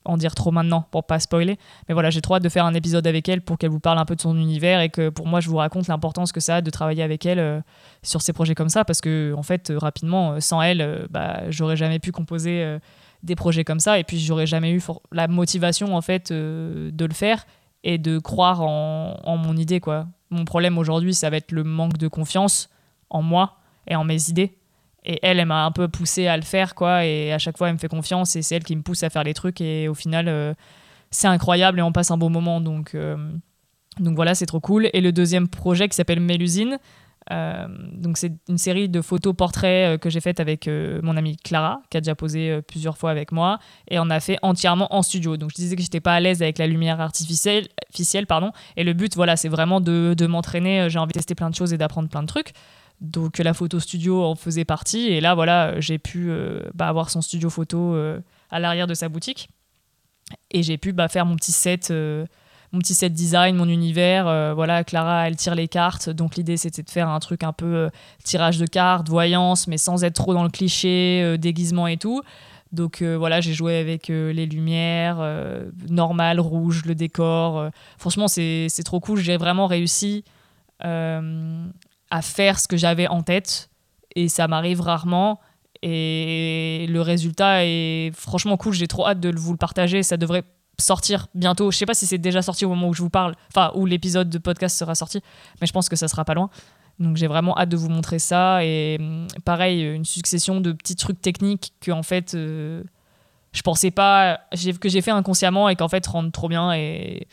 en dire trop maintenant pour pas spoiler, mais voilà, j'ai trop hâte de faire un épisode avec elle pour qu'elle vous parle un peu de son univers et que pour moi je vous raconte l'importance que ça a de travailler avec elle sur ces projets comme ça. Parce que en fait rapidement sans elle, bah, j'aurais jamais pu composer des projets comme ça. Et puis j'aurais jamais eu la motivation en fait de le faire et de croire en, en mon idée quoi. Mon problème aujourd'hui, ça va être le manque de confiance en moi et en mes idées. Et elle, elle m'a un peu poussé à le faire, quoi. Et à chaque fois, elle me fait confiance et c'est elle qui me pousse à faire les trucs. Et au final, euh, c'est incroyable et on passe un bon moment. Donc, euh, donc voilà, c'est trop cool. Et le deuxième projet qui s'appelle Mélusine, euh, donc c'est une série de photos portraits que j'ai faites avec mon amie Clara, qui a déjà posé plusieurs fois avec moi, et on a fait entièrement en studio. Donc je disais que j'étais pas à l'aise avec la lumière artificielle, pardon, et le but, voilà, c'est vraiment de, de m'entraîner. J'ai envie de tester plein de choses et d'apprendre plein de trucs. Donc la photo studio en faisait partie, et là, voilà, j'ai pu bah, avoir son studio photo à l'arrière de sa boutique, et j'ai pu bah, faire mon petit set mon petit set design, mon univers. Euh, voilà, Clara, elle tire les cartes. Donc l'idée, c'était de faire un truc un peu euh, tirage de cartes, voyance, mais sans être trop dans le cliché, euh, déguisement et tout. Donc voilà, j'ai joué avec les lumières, normal, rouge, le décor. franchement, c'est trop cool. J'ai vraiment réussi à faire ce que j'avais en tête. Et ça m'arrive rarement. Et le résultat est franchement cool. J'ai trop hâte de vous le partager. Ça devrait sortir bientôt. Je sais pas si c'est déjà sorti au moment où je vous parle, enfin où l'épisode de podcast sera sorti, mais je pense que ça sera pas loin. Donc j'ai vraiment hâte de vous montrer ça et hum, pareil une succession de petits trucs techniques que en fait euh, je pensais pas que j'ai fait inconsciemment et qu'en fait rendent trop bien et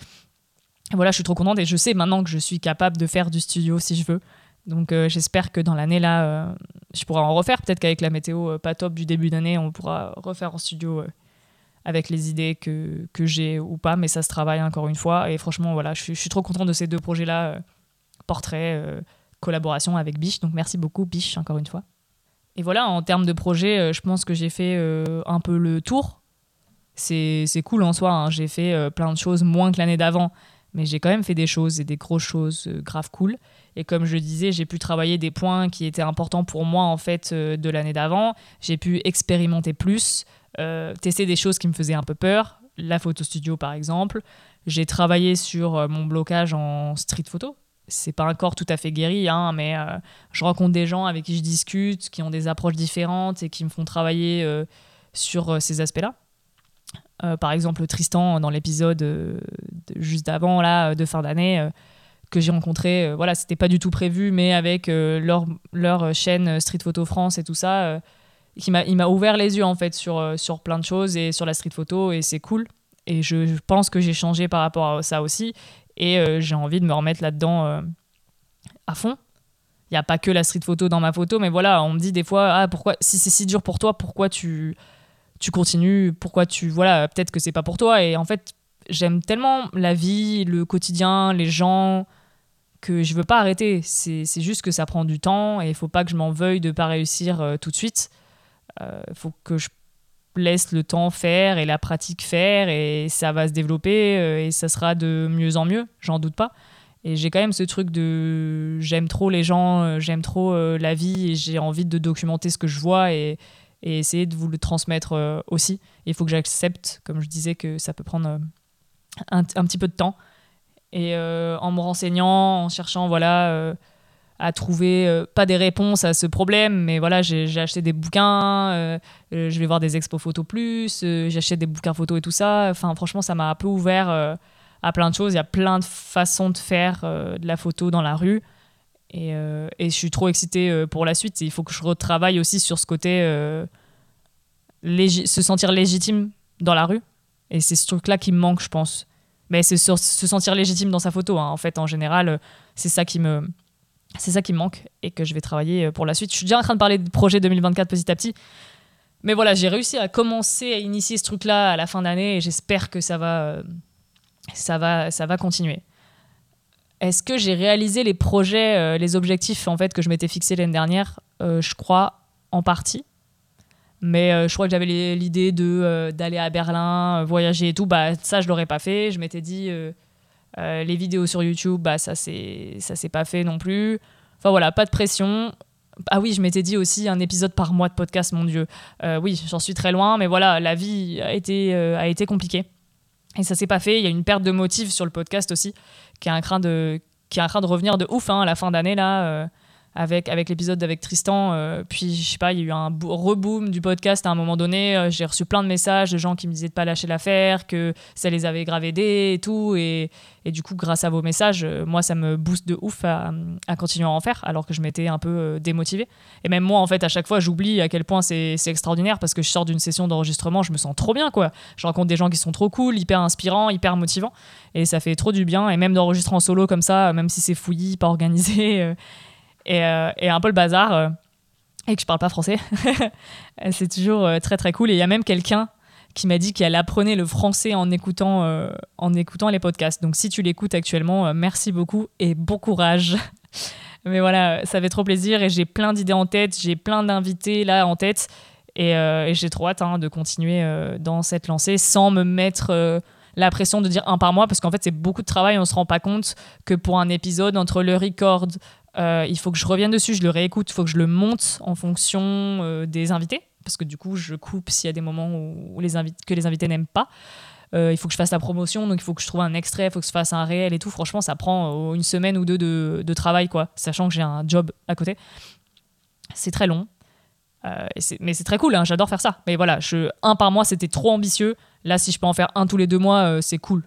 voilà je suis trop contente et je sais maintenant que je suis capable de faire du studio si je veux. Donc euh, j'espère que dans l'année là euh, je pourrai en refaire peut-être qu'avec la météo pas top du début d'année on pourra refaire en studio avec les idées que, que j'ai ou pas mais ça se travaille encore une fois et franchement voilà je, suis trop contente de ces deux projets là portrait collaboration avec Biche. Donc merci beaucoup Biche encore une fois. Et voilà, en termes de projet, euh, je pense que j'ai fait euh, un peu le tour. C'est cool en soi, hein. j'ai fait euh, plein de choses moins que l'année d'avant, mais j'ai quand même fait des choses et des grosses choses grave cool. Et comme je disais, j'ai pu travailler des points qui étaient importants pour moi en fait de l'année d'avant. J'ai pu expérimenter plus, tester des choses qui me faisaient un peu peur, la photo studio par exemple. J'ai travaillé sur mon blocage en street photo, c'est pas encore tout à fait guéri, hein, mais euh, je rencontre des gens avec qui je discute, qui ont des approches différentes et qui me font travailler euh, sur euh, ces aspects-là. par exemple, Tristan, dans l'épisode juste avant, là, de fin d'année, que j'ai rencontré, voilà, c'était pas du tout prévu, mais avec leur, leur chaîne Street Photo France et tout ça, il m'a ouvert les yeux en fait sur, sur plein de choses et sur la street photo, et c'est cool. Et je, pense que j'ai changé par rapport à ça aussi. Et euh, j'ai envie de me remettre là-dedans euh, à fond. Il n'y a pas que la street photo dans ma photo, mais voilà, on me dit des fois, ah, pourquoi, si c'est si dur pour toi, pourquoi tu, tu continues Pourquoi tu. Voilà, peut-être que c'est pas pour toi. Et en fait, j'aime tellement la vie, le quotidien, les gens, que je veux pas arrêter. C'est juste que ça prend du temps et il faut pas que je m'en veuille de pas réussir euh, tout de suite. Il faut que je laisse le temps faire et la pratique faire et ça va se développer euh, et ça sera de mieux en mieux, j'en doute pas. Et j'ai quand même ce truc de j'aime trop les gens, euh, j'aime trop euh, la vie et j'ai envie de documenter ce que je vois et, essayer de vous le transmettre aussi. Il faut que j'accepte, comme je disais, que ça peut prendre un, petit peu de temps. Et en me renseignant, en cherchant, voilà à trouver euh, pas des réponses à ce problème, mais voilà, j'ai acheté des bouquins, euh, euh, je vais voir des expos photos plus, j'achète des bouquins photos et tout ça. Enfin, franchement, ça m'a un peu ouvert à plein de choses. Il y a plein de façons de faire de la photo dans la rue. Et je suis trop excitée pour la suite. il faut que je retravaille aussi sur ce côté se sentir légitime dans la rue. Et c'est ce truc-là qui me manque, je pense. Mais c'est se sentir légitime dans sa photo. Hein. En fait, en général, c'est ça qui me, c'est ça qui me manque et que je vais travailler euh, pour la suite. Je suis déjà en train de parler de projet 2024 petit à petit. Mais voilà, j'ai réussi à commencer à initier ce truc-là à la fin d'année et j'espère que ça va, euh, ça va, ça va continuer. Est-ce que j'ai réalisé les projets, euh, les objectifs en fait que je m'étais fixé l'année dernière? Je crois en partie. Mais je crois que j'avais l'idée de d'aller à Berlin, voyager et tout. Bah ça, je l'aurais pas fait. Je m'étais dit euh, les vidéos sur YouTube, bah, ça c'est ça s'est pas fait non plus. Enfin voilà, pas de pression. Ah oui, je m'étais dit aussi un épisode par mois de podcast, mon Dieu. Euh, oui, j'en suis très loin, mais voilà, la vie a été, euh, a été compliquée. Et ça s'est pas fait. Il y a une perte de motif sur le podcast aussi, qui est un train de, qui est un train de revenir de ouf hein, à la fin d'année là avec, avec l'épisode avec Tristan. Euh, puis, je sais pas, il y a eu un reboom du podcast à un moment donné. Euh, j'ai reçu plein de messages de gens qui me disaient de pas lâcher l'affaire, que ça les avait grave aidés et tout. Et, et du coup, grâce à vos messages, euh, moi, ça me booste de ouf à, continuer à en faire, alors que je m'étais un peu démotivée. Et même moi, en fait, à chaque fois, j'oublie à quel point c'est extraordinaire parce que je sors d'une session d'enregistrement, je me sens trop bien, quoi. Je rencontre des gens qui sont trop cool, hyper inspirants, hyper motivants. Et ça fait trop du bien. Et même d'enregistrer en solo comme ça, même si c'est fouillis, pas organisé euh, et, un peu le bazar euh, et que je parle pas français. c'est toujours euh, très très cool. Et il y a même quelqu'un qui m'a dit qu'elle apprenait le français en écoutant, en écoutant les podcasts. Donc si tu l'écoutes actuellement, merci beaucoup et bon courage. Mais voilà, ça fait trop plaisir et j'ai plein d'idées en tête, j'ai plein d'invités là en tête et, j'ai trop hâte hein, de continuer dans cette lancée sans me mettre la pression de dire un par mois parce qu'en fait c'est beaucoup de travail, on se rend pas compte que pour un épisode entre le record, euh, il faut que je revienne dessus, je le réécoute, il faut que je le monte en fonction euh, des invités, parce que du coup, je coupe s'il y a des moments où, les que les invités n'aiment pas. euh, il faut que je fasse la promotion, donc il faut que je trouve un extrait, il faut que je fasse un réel et tout. Franchement, ça prend une semaine ou deux de, travail, quoi, sachant que j'ai un job à côté. C'est très long. mais c'est très cool, hein, j'adore faire ça. Mais voilà, un par mois, c'était trop ambitieux. Là, si je peux en faire un tous les deux mois, c'est cool.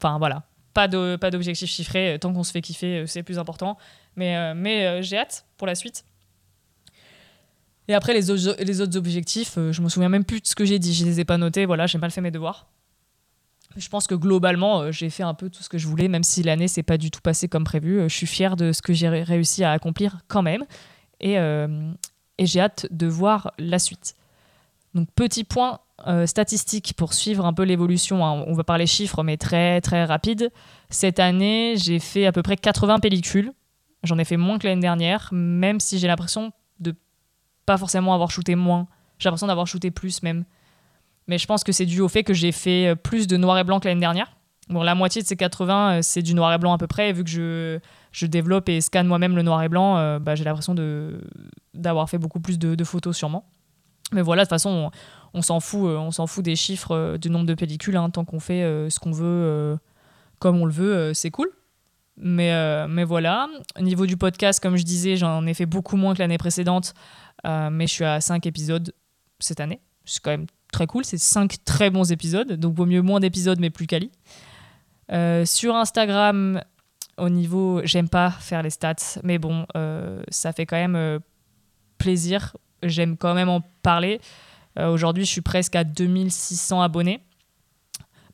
Enfin, voilà. Pas d'objectif chiffré. Tant qu'on se fait kiffer, c'est plus important. Mais, mais j'ai hâte pour la suite. Et après, les, autres objectifs, euh, je me souviens même plus de ce que j'ai dit. Je les ai pas notés. Voilà, j'ai mal fait mes devoirs. Je pense que globalement, euh, j'ai fait un peu tout ce que je voulais, même si l'année s'est pas du tout passée comme prévu. Euh, je suis fière de ce que j'ai réussi à accomplir quand même. Et, et j'ai hâte de voir la suite. Donc, petit point statistique pour suivre un peu l'évolution. Hein. On va parler chiffres, mais très très rapide. Cette année, j'ai fait à peu près 80 pellicules. J'en ai fait moins que l'année dernière, même si j'ai l'impression de pas forcément avoir shooté moins. J'ai l'impression d'avoir shooté plus même. Mais je pense que c'est dû au fait que j'ai fait euh, plus de noir et blanc que l'année dernière. Bon, la moitié de ces 80, euh, c'est du noir et blanc à peu près. vu que je, je développe et scanne moi-même le noir et blanc, euh, bah, j'ai l'impression d'avoir fait beaucoup plus de, photos sûrement. Mais voilà, de toute façon, on, s'en fout, on s'en fout des chiffres, du nombre de pellicules. Hein, tant qu'on fait ce qu'on veut, comme on le veut, c'est cool. Mais, mais voilà. Au niveau du podcast, comme je disais, j'en ai fait beaucoup moins que l'année précédente. Euh, mais je suis à 5 épisodes cette année. C'est quand même très cool. C'est 5 très bons épisodes. Donc, vaut mieux moins d'épisodes, mais plus quali. Euh, sur Instagram, au niveau. J'aime pas faire les stats, mais bon, euh, ça fait quand même plaisir. J'aime quand même en parler. Aujourd'hui, je suis presque à 2600 abonnés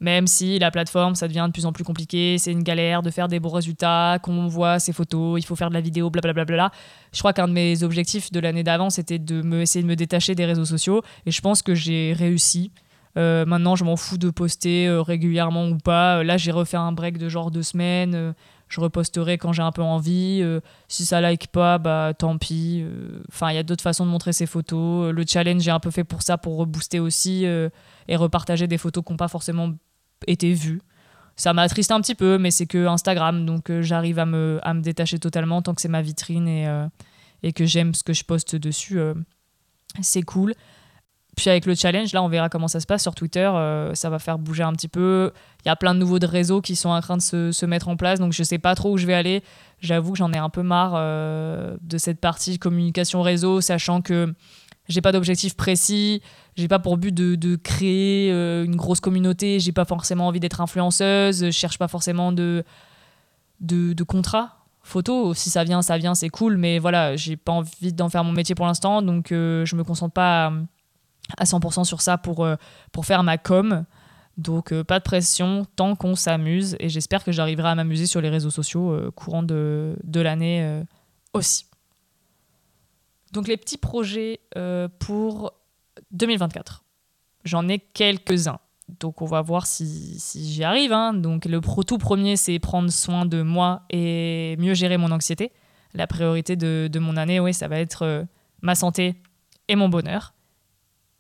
même si la plateforme, ça devient de plus en plus compliqué, c'est une galère de faire des bons résultats, qu'on voit ses photos, il faut faire de la vidéo, blablabla. Bla. Je crois qu'un de mes objectifs de l'année d'avant, c'était de me essayer de me détacher des réseaux sociaux, et je pense que j'ai réussi. Euh, maintenant, je m'en fous de poster euh, régulièrement ou pas. Là, j'ai refait un break de genre deux semaines. Euh, je reposterai quand j'ai un peu envie. si ça like pas, bah tant pis. Enfin, il y a d'autres façons de montrer ses photos. Le challenge, j'ai un peu fait pour ça, pour rebooster aussi et repartager des photos qui n'ont pas forcément été vu. Ça m'attriste un petit peu, mais c'est que Instagram, donc euh, j'arrive à me, détacher totalement tant que c'est ma vitrine et, euh, et que j'aime ce que je poste dessus. Euh, c'est cool. Puis avec le challenge, là, on verra comment ça se passe sur Twitter. ça va faire bouger un petit peu. Il y a plein de nouveaux réseaux qui sont en train de se, mettre en place, donc je sais pas trop où je vais aller. J'avoue que j'en ai un peu marre de cette partie communication réseau, sachant que j'ai pas d'objectif précis, j'ai pas pour but de, créer euh, une grosse communauté, j'ai pas forcément envie d'être influenceuse, je cherche pas forcément de, de, contrat photo. Si ça vient, ça vient, c'est cool, mais voilà, j'ai pas envie d'en faire mon métier pour l'instant, donc euh, je me concentre pas à, 100% sur ça pour, euh, pour faire ma com. Donc pas de pression tant qu'on s'amuse et j'espère que j'arriverai à m'amuser sur les réseaux sociaux courant de, de l'année aussi. Donc les petits projets euh, pour 2024. J'en ai quelques-uns. Donc on va voir si, j'y arrive. Hein. Donc le tout premier, c'est prendre soin de moi et mieux gérer mon anxiété. La priorité de, mon année, oui, ça va être euh, ma santé et mon bonheur.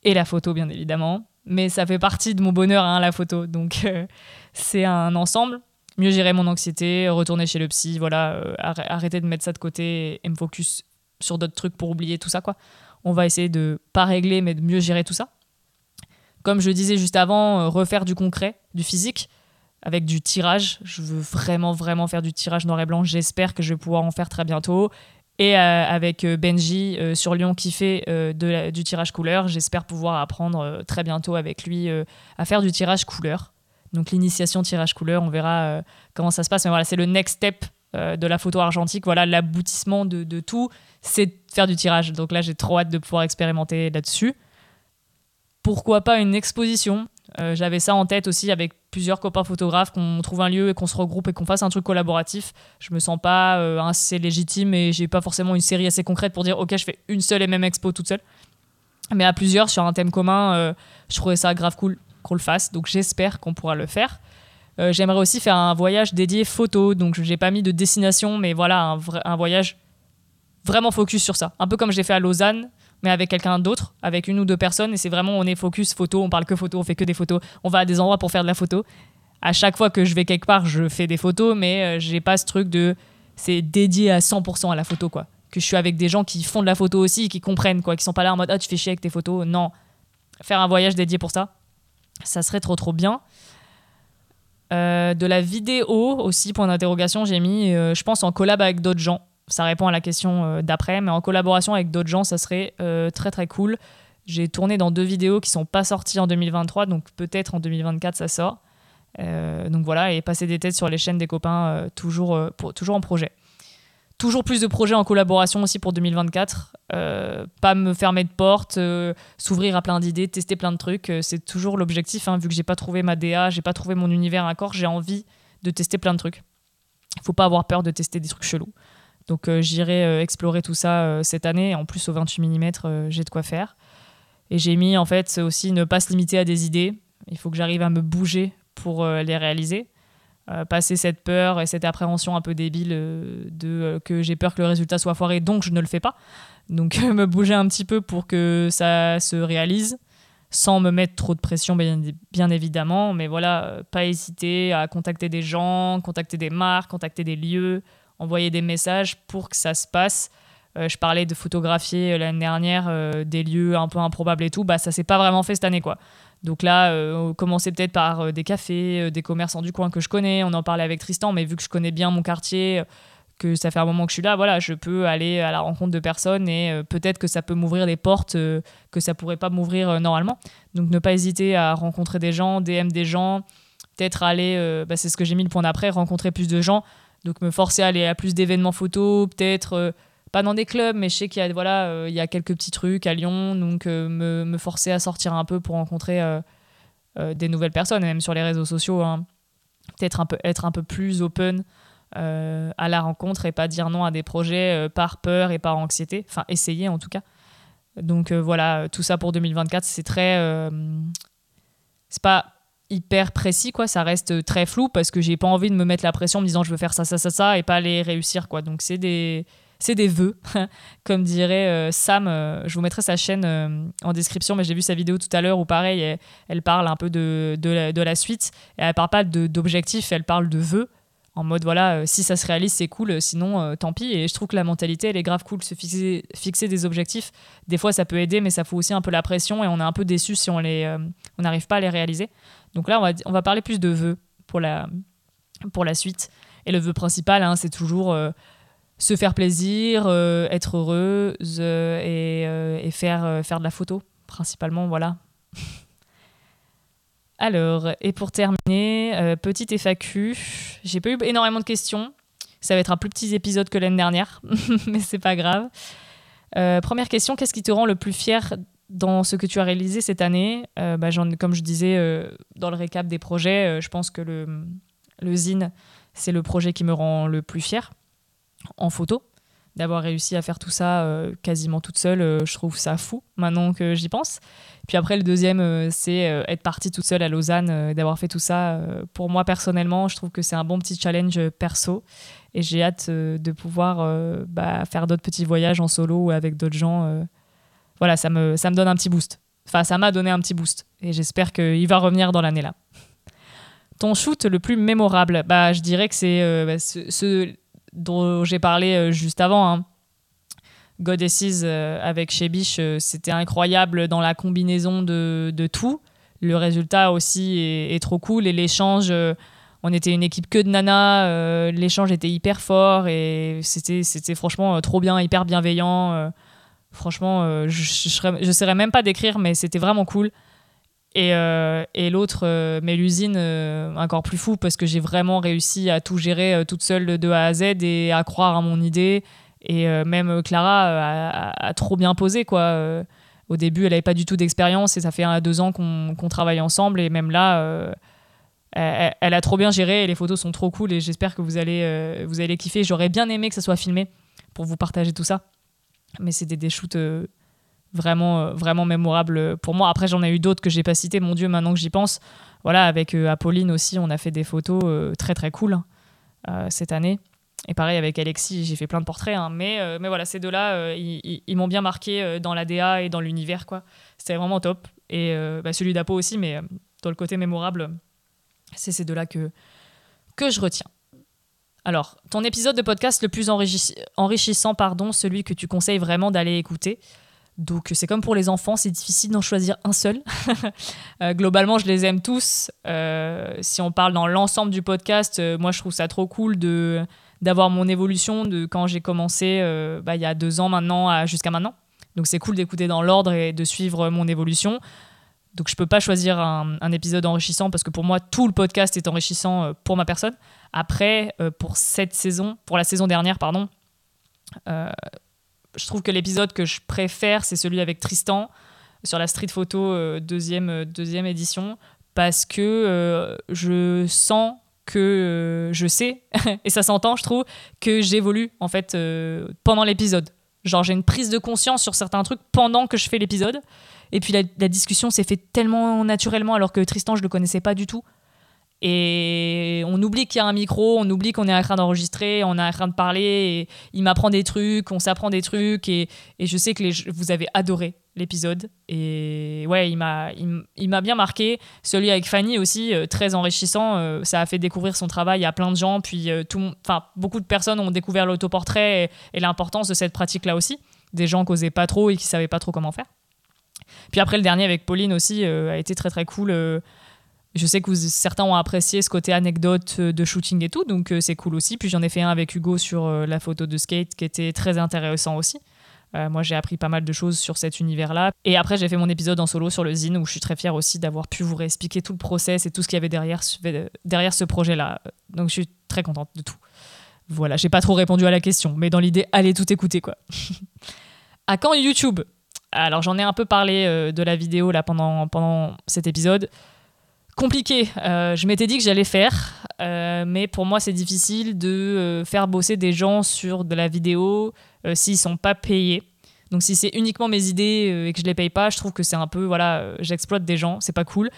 Et la photo, bien évidemment. Mais ça fait partie de mon bonheur, hein, la photo. Donc euh, c'est un ensemble. Mieux gérer mon anxiété, retourner chez le psy, voilà, arrêter de mettre ça de côté et me focus sur d'autres trucs pour oublier tout ça, quoi. On va essayer de pas régler, mais de mieux gérer tout ça. Comme je disais juste avant, euh, refaire du concret, du physique, avec du tirage. Je veux vraiment, vraiment faire du tirage noir et blanc. J'espère que je vais pouvoir en faire très bientôt. Et euh, avec euh, Benji sur Lyon qui fait du tirage couleur, j'espère pouvoir apprendre très bientôt avec lui à faire du tirage couleur. Donc l'initiation tirage couleur, on verra comment ça se passe. Mais voilà, c'est le next step de la photo argentique. Voilà l'aboutissement de, de, tout c'est faire du tirage. Donc là, j'ai trop hâte de pouvoir expérimenter là-dessus. Pourquoi pas une exposition? Euh, J'avais ça en tête aussi avec plusieurs copains photographes, qu'on trouve un lieu et qu'on se regroupe et qu'on fasse un truc collaboratif. Je me sens pas euh, assez légitime et j'ai pas forcément une série assez concrète pour dire ok, je fais une seule et même expo toute seule. Mais à plusieurs, sur un thème commun, euh, je trouvais ça grave cool qu'on le fasse. Donc j'espère qu'on pourra le faire. J'aimerais aussi faire un voyage dédié photo. Donc j'ai pas mis de destination, mais voilà, un, un voyage vraiment focus sur ça. Un peu comme j'ai fait à Lausanne, mais avec quelqu'un d'autre, avec une ou deux personnes. Et c'est vraiment, on est focus photo, on parle que photo, on fait que des photos. On va à des endroits pour faire de la photo. À chaque fois que je vais quelque part, je fais des photos, mais euh, j'ai pas ce truc de. C'est dédié à 100% à la photo, quoi. Que je suis avec des gens qui font de la photo aussi, qui comprennent, quoi. Qui sont pas là en mode, ah, tu fais chier avec tes photos. Non. Faire un voyage dédié pour ça, Ça serait trop trop bien. de la vidéo aussi, point d'interrogation, j'ai mis, je pense, en collab avec d'autres gens. Ça répond à la question d'après, mais en collaboration avec d'autres gens, ça serait très très cool. J'ai tourné dans deux vidéos qui sont pas sorties en 2023, donc peut-être en 2024 ça sort. Euh, donc voilà, et passer des têtes sur les chaînes des copains, euh, toujours, euh, toujours en projet. Toujours plus de projets en collaboration aussi pour 2024. pas me fermer de porte, s'ouvrir à plein d'idées, tester plein de trucs. c'est toujours l'objectif, hein, vu que j'ai pas trouvé ma DA, j'ai pas trouvé mon univers encore, j'ai envie de tester plein de trucs. Faut pas avoir peur de tester des trucs chelous. Donc j'irai explorer tout ça cette année. En plus, au 28 mm, j'ai de quoi faire. Et j'ai mis en fait aussi ne pas se limiter à des idées. Il faut que j'arrive à me bouger pour euh, les réaliser. Euh, passer cette peur et cette appréhension un peu débile euh, de que j'ai peur que le résultat soit foiré, donc je ne le fais pas. Donc me bouger un petit peu pour que ça se réalise, sans me mettre trop de pression, bien évidemment. Mais voilà, pas hésiter à contacter des gens, contacter des marques, contacter des lieux, envoyer des messages pour que ça se passe. je parlais de photographier l'année dernière des lieux un peu improbables et tout, bah ça s'est pas vraiment fait cette année quoi. Donc là, euh, commencer peut-être par euh, des cafés, euh, des commerçants du coin que je connais. On en parlait avec Tristan, mais vu que je connais bien mon quartier, que ça fait un moment que je suis là, voilà, je peux aller à la rencontre de personnes et peut-être que ça peut m'ouvrir des portes que ça pourrait pas m'ouvrir normalement. Donc ne pas hésiter à rencontrer des gens, DM des gens, peut-être aller, bah, c'est ce que j'ai mis le point d'après, rencontrer plus de gens. Donc me forcer à aller à plus d'événements photos, peut-être pas dans des clubs, mais je sais qu'il y a, voilà, euh, il y a quelques petits trucs à Lyon, donc euh, me, me, forcer à sortir un peu pour rencontrer euh, des nouvelles personnes, même sur les réseaux sociaux, hein. peut-être un peu, être un peu plus open à la rencontre et pas dire non à des projets par peur et par anxiété, enfin essayer en tout cas. Donc voilà, tout ça pour 2024, c'est très. c'est pas hyper précis quoi ça reste très flou parce que j'ai pas envie de me mettre la pression en me disant je veux faire ça ça ça ça et pas les réussir quoi donc c'est des c'est des vœux, comme dirait euh, Sam. Euh, je vous mettrai sa chaîne euh, en description, mais j'ai vu sa vidéo tout à l'heure où pareil, elle, parle un peu de, de, la, suite. Et elle parle pas d'objectifs, elle parle de vœux. En mode voilà, si ça se réalise, c'est cool, sinon tant pis. Et je trouve que la mentalité, elle est grave cool. Se fixer, fixer des objectifs, des fois ça peut aider, mais ça fout aussi un peu la pression et on est un peu déçu si on les, on n'arrive pas à les réaliser. Donc là, on va, parler plus de vœux pour la, suite. Et le vœu principal, hein, c'est toujours se faire plaisir, euh, être heureuse euh, et, faire, euh, faire de la photo, principalement, voilà. Alors, et pour terminer, petite FAQ. J'ai pas eu énormément de questions. Ça va être un plus petit épisode que l'année dernière, mais c'est pas grave. première question, qu'est-ce qui te rend le plus fier dans ce que tu as réalisé cette année bah, Comme je disais dans le récap des projets, je pense que le, le c'est le projet qui me rend le plus fier en photo. D'avoir réussi à faire tout ça euh, quasiment toute seule, euh, je trouve ça fou maintenant que j'y pense. Puis après, le deuxième, euh, c'est être partie toute seule à Lausanne, d'avoir fait tout ça. pour moi, personnellement, je trouve que c'est un bon petit challenge perso. Et j'ai hâte de pouvoir bah, faire d'autres petits voyages en solo ou avec d'autres gens. Voilà, ça me, ça me donne un petit boost. Enfin, ça m'a donné un petit boost. Et j'espère qu'il va revenir dans l'année là. Ton shoot le plus mémorable, bah, je dirais que c'est bah, ce dont j'ai parlé euh, juste avant. Hein. Goddesses euh, avec Shebish, euh, c'était incroyable dans la combinaison de, de, tout. Le résultat aussi est, trop cool et l'échange, on était une équipe que de nanas, l'échange était hyper fort et c'était franchement trop bien, hyper bienveillant. Franchement, je ne saurais même pas décrire, mais c'était vraiment cool. Et, euh, l'autre, euh, l'usine euh, encore plus fou parce que j'ai vraiment réussi à tout gérer euh, toute seule de A à Z et à croire à mon idée. Et même Clara a, trop bien posé. quoi. au début, elle n'avait pas du tout d'expérience et ça fait un, deux ans qu'on travaille ensemble. Et même là, elle, elle, a trop bien géré et les photos sont trop cool. Et j'espère que vous allez, vous allez kiffer. J'aurais bien aimé que ça soit filmé pour vous partager tout ça. Mais c'était des shoots vraiment, euh, vraiment mémorable pour moi. Après, j'en ai eu d'autres que j'ai pas citées, mon Dieu, maintenant que j'y pense. Voilà, avec euh, Apolline aussi, on a fait des photos euh, très très cool cette année. Et pareil avec Alexis, j'ai fait plein de portraits, hein. mais, mais voilà, ces deux-là, ils, m'ont bien marqué dans la DA et dans l'univers, quoi. C'était vraiment top. Et bah, celui d'Apo aussi, mais dans le côté mémorable, c'est ces deux-là que, que je retiens. Alors, ton épisode de podcast le plus enrichissant, pardon, celui que tu conseilles vraiment d'aller écouter, Donc c'est comme pour les enfants, c'est difficile d'en choisir un seul. Euh, globalement, je les aime tous. Euh, si on parle dans l'ensemble du podcast, euh, moi je trouve ça trop cool de d'avoir mon évolution de quand j'ai commencé bah, il y a deux ans maintenant jusqu'à maintenant. Donc c'est cool d'écouter dans l'ordre et de suivre mon évolution. Donc je peux pas choisir un, épisode enrichissant parce que pour moi tout le podcast est enrichissant pour ma personne. Après pour cette saison, pour la saison dernière pardon, je trouve que l'épisode que je préfère, c'est celui avec Tristan sur la street photo euh, deuxième, euh, deuxième édition, parce que euh, je sens que je sais, et ça s'entend, je trouve, que j'évolue en fait pendant l'épisode. Genre, j'ai une prise de conscience sur certains trucs pendant que je fais l'épisode. Et puis la, discussion s'est fait tellement naturellement alors que Tristan, je le connaissais pas du tout. Et on oublie qu'il y a un micro, on oublie qu'on est en train d'enregistrer, on est en train de parler. Et il m'apprend des trucs, on s'apprend des trucs. Et, je sais que vous avez adoré l'épisode. Et ouais, il m'a, bien marqué. Celui avec Fanny aussi, euh, très enrichissant. Euh, ça a fait découvrir son travail à plein de gens. Puis euh, beaucoup de personnes ont découvert l'autoportrait et, et l'importance de cette pratique-là aussi. Des gens qui n'osaient pas trop et qui ne savaient pas trop comment faire. Puis après, le dernier avec Pauline aussi a été très très cool je sais que certains ont apprécié ce côté anecdote euh, de shooting et tout, donc euh, c'est cool aussi. Puis j'en ai fait un avec Hugo sur euh, la photo de skate qui était très intéressant aussi. moi, j'ai appris pas mal de choses sur cet univers-là. Et après, j'ai fait mon épisode en solo sur le zine où je suis très fière aussi d'avoir pu vous réexpliquer tout le process et tout ce qu'il y avait derrière, derrière ce projet-là. Donc, je suis très contente de tout. Voilà, j'ai pas trop répondu à la question, mais dans l'idée, allez tout écouter quoi. à quand YouTube? Alors, j'en ai un peu parlé de la vidéo là pendant, pendant cet épisode compliqué. Euh, je m'étais dit que j'allais faire, euh, mais pour moi c'est difficile de euh, faire bosser des gens sur de la vidéo s'ils sont pas payés. Donc si c'est uniquement mes idées et que je les paye pas, je trouve que c'est un peu voilà, j'exploite des gens, c'est pas cool.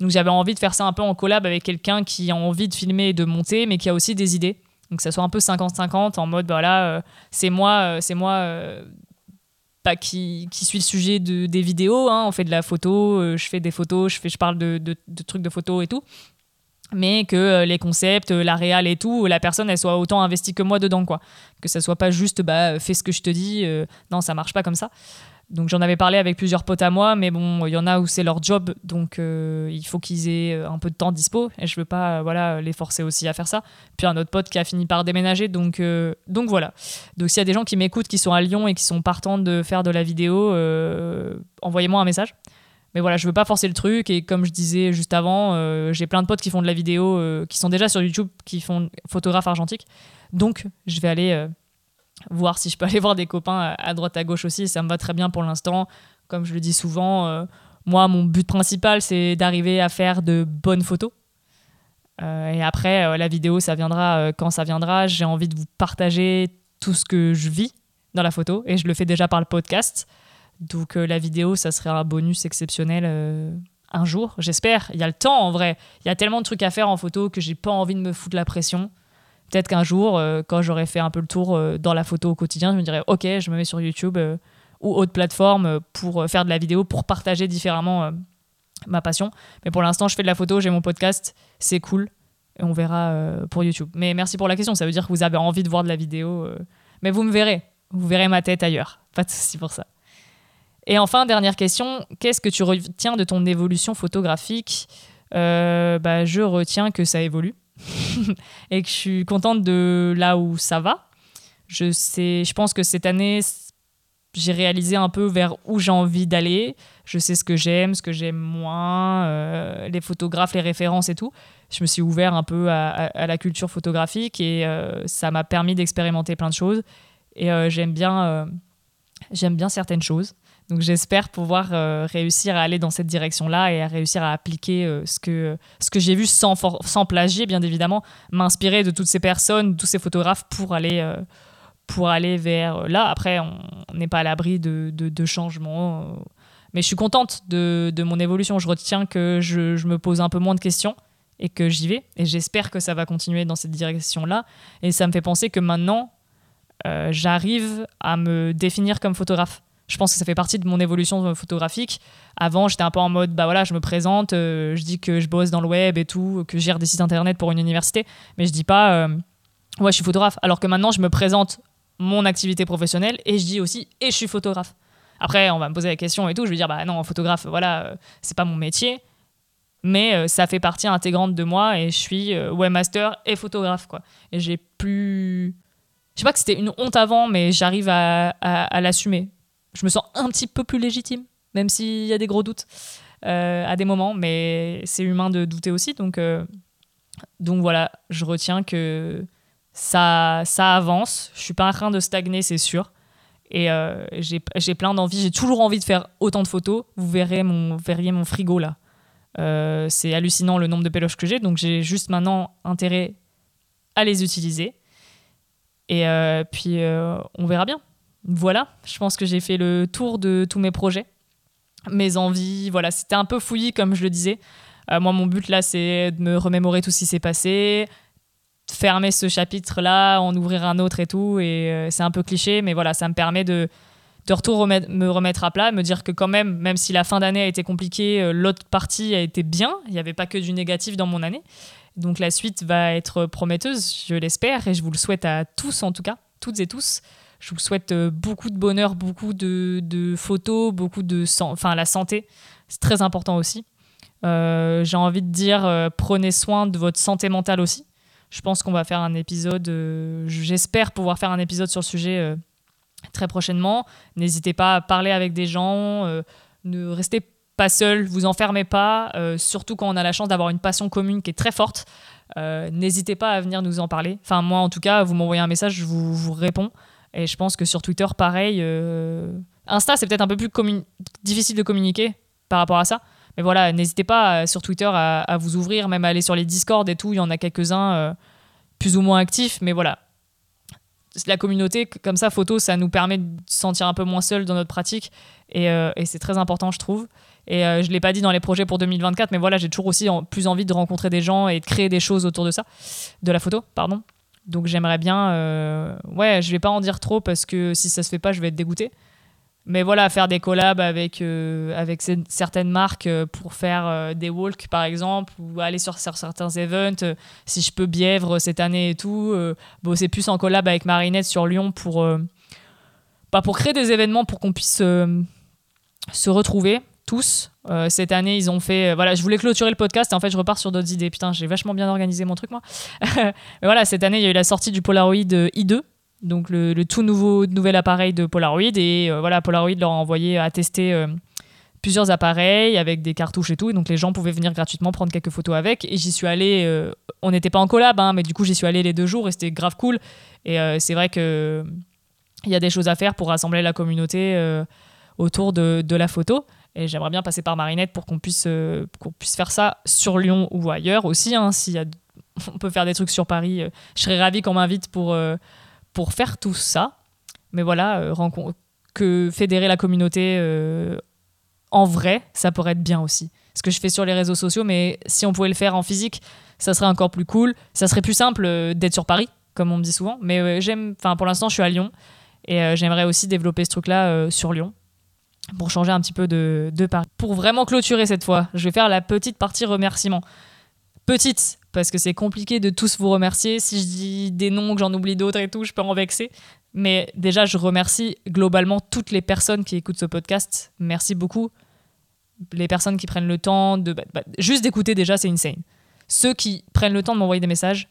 Donc j'avais envie de faire ça un peu en collab avec quelqu'un qui a envie de filmer et de monter, mais qui a aussi des idées. Donc ça soit un peu 50-50 en mode bah, voilà, c'est moi, c'est moi pas qui, qui suit le sujet de, des vidéos. Hein. On fait de la photo, euh, je fais des photos, je, fais, je parle de, de, trucs de photos et tout. Mais que euh, les concepts, euh, la réal et tout, la personne, elle soit autant investie que moi dedans. quoi. Que ça soit pas juste, bah, fais ce que je te dis. non, ça marche pas comme ça. Donc j'en avais parlé avec plusieurs potes à moi, mais bon, il y en a où c'est leur job, donc euh, il faut qu'ils aient euh, un peu de temps dispo, et je veux pas euh, voilà, les forcer aussi à faire ça. Puis un autre pote qui a fini par déménager, donc, donc voilà. Donc s'il y a des gens qui m'écoutent, qui sont à Lyon et qui sont partants de faire de la vidéo, envoyez-moi un message. Mais voilà, je veux pas forcer le truc, et comme je disais juste avant, j'ai plein de potes qui font de la vidéo, qui sont déjà sur YouTube, qui font photographe argentique, donc je vais aller voir si je peux aller voir des copains à droite à gauche aussi. Ça me va très bien pour l'instant. Comme je le dis souvent, euh, moi, mon but principal, c'est d'arriver à faire de bonnes photos. Euh, et après, euh, la vidéo, ça viendra quand ça viendra. J'ai envie de vous partager tout ce que je vis dans la photo. Et je le fais déjà par le podcast. Donc la vidéo, ça serait un bonus exceptionnel un jour, j'espère. Il y a le temps en vrai. Il y a tellement de trucs à faire en photo que j'ai pas envie de me foutre la pression peut-être qu'un jour, euh, quand j'aurai fait un peu le tour euh, dans la photo au quotidien, je me dirais, ok, je me mets sur YouTube euh, ou autre plateforme pour faire de la vidéo, pour partager différemment ma passion. Mais pour l'instant, je fais de la photo, j'ai mon podcast, c'est cool. On verra pour YouTube. Mais merci pour la question, ça veut dire que vous avez envie de voir de la vidéo. mais vous me verrez, vous verrez ma tête ailleurs. Pas de pour ça. Et enfin, dernière question, qu'est-ce que tu retiens de ton évolution photographique? Bah, Je retiens que ça évolue. et que je suis contente de là où ça va. Je, sais, je pense que cette année, j'ai réalisé un peu vers où j'ai envie d'aller. Je sais ce que j'aime, ce que j'aime moins, euh, les photographes, les références et tout. Je me suis ouvert un peu à, la culture photographique et euh, ça m'a permis d'expérimenter plein de choses. Et euh, j'aime bien, j'aime bien certaines choses. Donc j'espère pouvoir euh, réussir à aller dans cette direction-là et à réussir à appliquer euh, ce que, ce que j'ai vu sans, sans plagier, bien évidemment, m'inspirer de toutes ces personnes, de tous ces photographes pour aller, euh, pour aller vers là. Après, on n'est pas à l'abri de, de, changements. mais je suis contente de, de, mon évolution. Je retiens que je, je, me pose un peu moins de questions et que j'y vais. Et j'espère que ça va continuer dans cette direction-là. Et ça me fait penser que maintenant, j'arrive à me définir comme photographe je pense que ça fait partie de mon évolution photographique. Avant, j'étais un peu en mode, bah voilà, je me présente, euh, je dis que je bosse dans le web et tout, que je gère des sites internet pour une université, mais je dis pas, euh, ouais, je suis photographe. Alors que maintenant, je me présente mon activité professionnelle et je dis aussi, et je suis photographe. Après, on va me poser la question et tout. Je vais dire, bah non, photographe, voilà, c'est pas mon métier. Mais ça fait partie intégrante de moi et je suis webmaster et photographe, quoi. Et j'ai plus. Je sais pas que c'était une honte avant, mais j'arrive à l'assumer. Je me sens un petit peu plus légitime, même s'il y a des gros doutes. Euh, à des moments, mais c'est humain de douter aussi. Donc, euh, donc voilà, je retiens que ça, ça avance. Je suis pas en train de stagner, c'est sûr. Et euh, j'ai plein d'envie. J'ai toujours envie de faire autant de photos. Vous verrez mon, verriez mon frigo là. c'est hallucinant le nombre de péloches que j'ai. Donc j'ai juste maintenant intérêt à les utiliser. Et puis on verra bien. Voilà, je pense que j'ai fait le tour de tous mes projets mes envies. Voilà, c'était un peu fouillis, comme je le disais. Euh, moi, mon but là, c'est de me remémorer tout ce qui s'est passé, fermer ce chapitre-là, en ouvrir un autre et tout. Et euh, c'est un peu cliché, mais voilà, ça me permet de, de retour me remettre à plat, me dire que quand même, même si la fin d'année a été compliquée, euh, l'autre partie a été bien. Il n'y avait pas que du négatif dans mon année. Donc la suite va être prometteuse, je l'espère, et je vous le souhaite à tous en tout cas, toutes et tous. Je vous souhaite euh, beaucoup de bonheur, beaucoup de, photos, beaucoup de... Enfin, la santé, c'est très important aussi. Euh, j'ai envie de dire, euh, prenez soin de votre santé mentale aussi. Je pense qu'on va faire un épisode, j'espère pouvoir faire un épisode sur le sujet très prochainement. N'hésitez pas à parler avec des gens, ne restez pas seul, vous enfermez pas, surtout quand on a la chance d'avoir une passion commune qui est très forte. N'hésitez pas à venir nous en parler. Enfin, moi en tout cas, vous m'envoyez un message, je vous, vous réponds. Et je pense que sur Twitter, pareil. Euh, Insta, c'est peut-être un peu plus difficile de communiquer par rapport à ça. Mais voilà, n'hésitez pas euh, sur Twitter à, vous ouvrir, même à aller sur les Discord et tout. Il y en a quelques-uns euh, plus ou moins actifs. Mais voilà, la communauté, comme ça, photo, ça nous permet de se sentir un peu moins seul dans notre pratique. Et, c'est très important, je trouve. Et je ne l'ai pas dit dans les projets pour 2024, mais voilà, j'ai toujours aussi plus envie de rencontrer des gens et de créer des choses autour de ça, de la photo, pardon. Donc j'aimerais bien. Euh, ouais, je vais pas en dire trop parce que si ça se fait pas, je vais être dégoûté. Mais voilà, faire des collabs avec, euh, avec certaines marques euh, pour faire des walks par exemple, ou aller sur, certains events, si je peux Bièvre cette année et tout. c'est plus en collab avec Marinette sur Lyon pour, bah, pour créer des événements pour qu'on puisse se retrouver tous. Euh, cette année, ils ont fait. Euh, voilà, je voulais clôturer le podcast et en fait, je repars sur d'autres idées. Putain, j'ai vachement bien organisé mon truc, moi. Mais voilà, cette année, il y a eu la sortie du Polaroid i2, donc le, tout nouveau nouvel appareil de Polaroid. Et euh, voilà, Polaroid leur a envoyé à tester plusieurs appareils avec des cartouches et tout. Et donc, les gens pouvaient venir gratuitement prendre quelques photos avec. Et j'y suis allé. on n'était pas en collab, hein, mais du coup, j'y suis allé les deux jours et c'était grave cool. Et c'est vrai que il y a des choses à faire pour rassembler la communauté autour de la photo. Et j'aimerais bien passer par Marinette pour qu'on puisse, euh, qu'on puisse faire ça sur Lyon ou ailleurs aussi. Hein, y a, on peut faire des trucs sur Paris. Euh, je serais ravie qu'on m'invite pour, euh, pour faire tout ça. Mais voilà, que fédérer la communauté en vrai, ça pourrait être bien aussi. Ce que je fais sur les réseaux sociaux, mais si on pouvait le faire en physique, ça serait encore plus cool. Ça serait plus simple d'être sur Paris, comme on me dit souvent. Mais j'aime, pour l'instant, je suis à Lyon et j'aimerais aussi développer ce truc-là sur Lyon pour changer un petit peu de, de Pour vraiment clôturer cette fois, je vais faire la petite partie remerciement. Petite, parce que c'est compliqué de tous vous remercier. Si je dis des noms, que j'en oublie d'autres et tout, je peux en vexer. Mais déjà, je remercie globalement toutes les personnes qui écoutent ce podcast. Merci beaucoup. Les personnes qui prennent le temps de. Bah, bah, juste d'écouter, déjà, c'est insane. Ceux qui prennent le temps de m'envoyer des messages,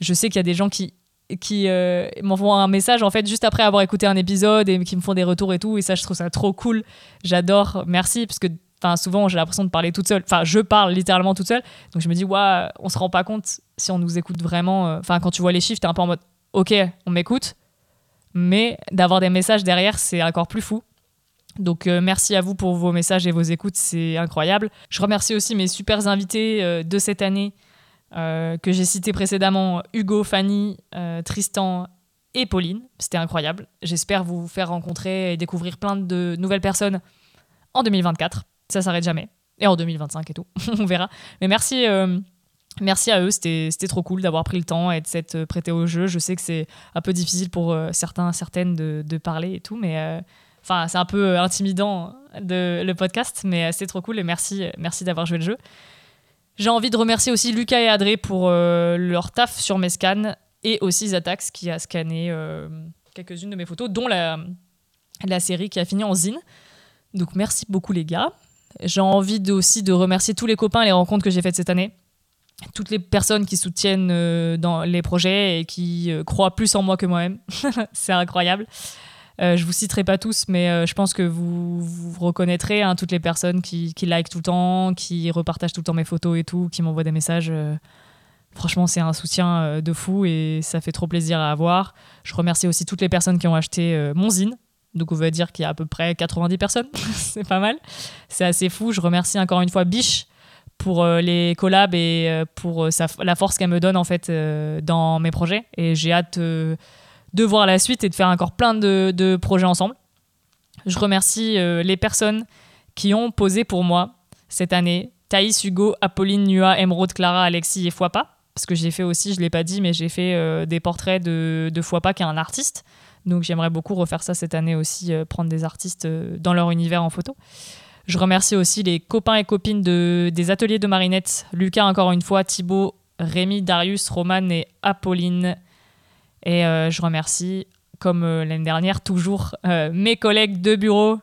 je sais qu'il y a des gens qui qui euh, m'envoient un message en fait juste après avoir écouté un épisode et qui me font des retours et tout. Et ça je trouve ça trop cool. J'adore. Merci parce que enfin souvent j'ai l'impression de parler toute seule. Enfin je parle littéralement toute seule. Donc je me dis ouais on se rend pas compte si on nous écoute vraiment euh, enfin quand tu vois les chiffres t'es un peu en mode ok on m'écoute. Mais d'avoir des messages derrière c'est encore plus fou. Donc euh, merci à vous pour vos messages et vos écoutes, c'est incroyable. Je remercie aussi mes super invités de cette année. euh, que j'ai cité précédemment, Hugo, Fanny, euh, Tristan et Pauline. C'était incroyable. J'espère vous faire rencontrer et découvrir plein de nouvelles personnes en 2024. Ça s'arrête jamais. Et en 2025 et tout. On verra. Mais merci. Euh, merci à eux, c'était trop cool d'avoir pris le temps et de s'être prêté au jeu. Je sais que c'est un peu difficile pour certains, certaines de, de, parler et tout, mais enfin, c'est un peu intimidant de, le podcast, mais c'est trop cool et merci, merci d'avoir joué le jeu. J'ai envie de remercier aussi Lucas et Adré pour euh, leur taf sur mes scans et aussi Zatax qui a scanné euh, quelques-unes de mes photos, dont la, série qui a fini en zine. Donc merci beaucoup les gars. J'ai envie aussi de remercier tous les copains et les rencontres que j'ai faites cette année. Toutes les personnes qui soutiennent euh, dans les projets et qui croient plus en moi que moi-même. c'est incroyable. Euh, je vous citerai pas tous, mais euh, je pense que vous, vous reconnaîtrez hein, toutes les personnes qui, qui like tout le temps, qui repartagent tout le temps mes photos et tout, qui m'envoient des messages. Euh. franchement, c'est un soutien euh, de fou et ça fait trop plaisir à avoir. Je remercie aussi toutes les personnes qui ont acheté mon zine. Donc on va dire qu'il y a à peu près 90 personnes. c'est pas mal. C'est assez fou. Je remercie encore une fois Biche pour les collabs et pour la force qu'elle me donne en fait dans mes projets. Et j'ai hâte de voir la suite et de faire encore plein de, projets ensemble. Je remercie euh, les personnes qui ont posé pour moi cette année. Thaïs, Hugo, Apolline, Nua, Emeraude, Clara, Alexis et Foipa. Parce que j'ai fait aussi, je l'ai pas dit, mais j'ai fait euh, des portraits de, de Foipa qui est un artiste. Donc j'aimerais beaucoup refaire ça cette année aussi, euh, prendre des artistes dans leur univers en photo. Je remercie aussi les copains et copines de, des ateliers de Marinette, Lucas encore une fois, Thibaut, Rémi, Darius, Roman et Apolline. Et euh, je remercie, comme euh, l'année dernière, toujours euh, mes collègues de bureau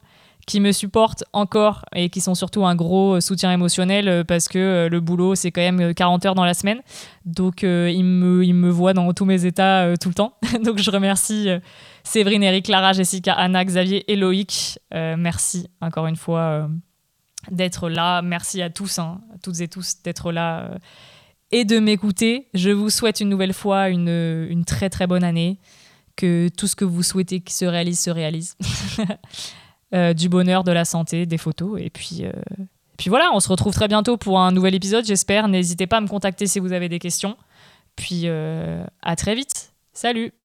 qui me supportent encore et qui sont surtout un gros soutien émotionnel parce que le boulot, c'est quand même euh, 40 heures dans la semaine. Donc, ils, me, voient dans tous mes états tout le temps. Donc, je remercie Séverine, Eric, Clara, Jessica, Anna, Xavier et Loïc. Merci encore une fois d'être là. Merci à tous, hein, toutes et tous, d'être là et de m'écouter. Je vous souhaite une nouvelle fois une, une très très bonne année. Que tout ce que vous souhaitez qui se réalise se réalise. Euh, du bonheur, de la santé, des photos. Et puis, euh, puis voilà, on se retrouve très bientôt pour un nouvel épisode, j'espère. N'hésitez pas à me contacter si vous avez des questions. Puis euh, à très vite. Salut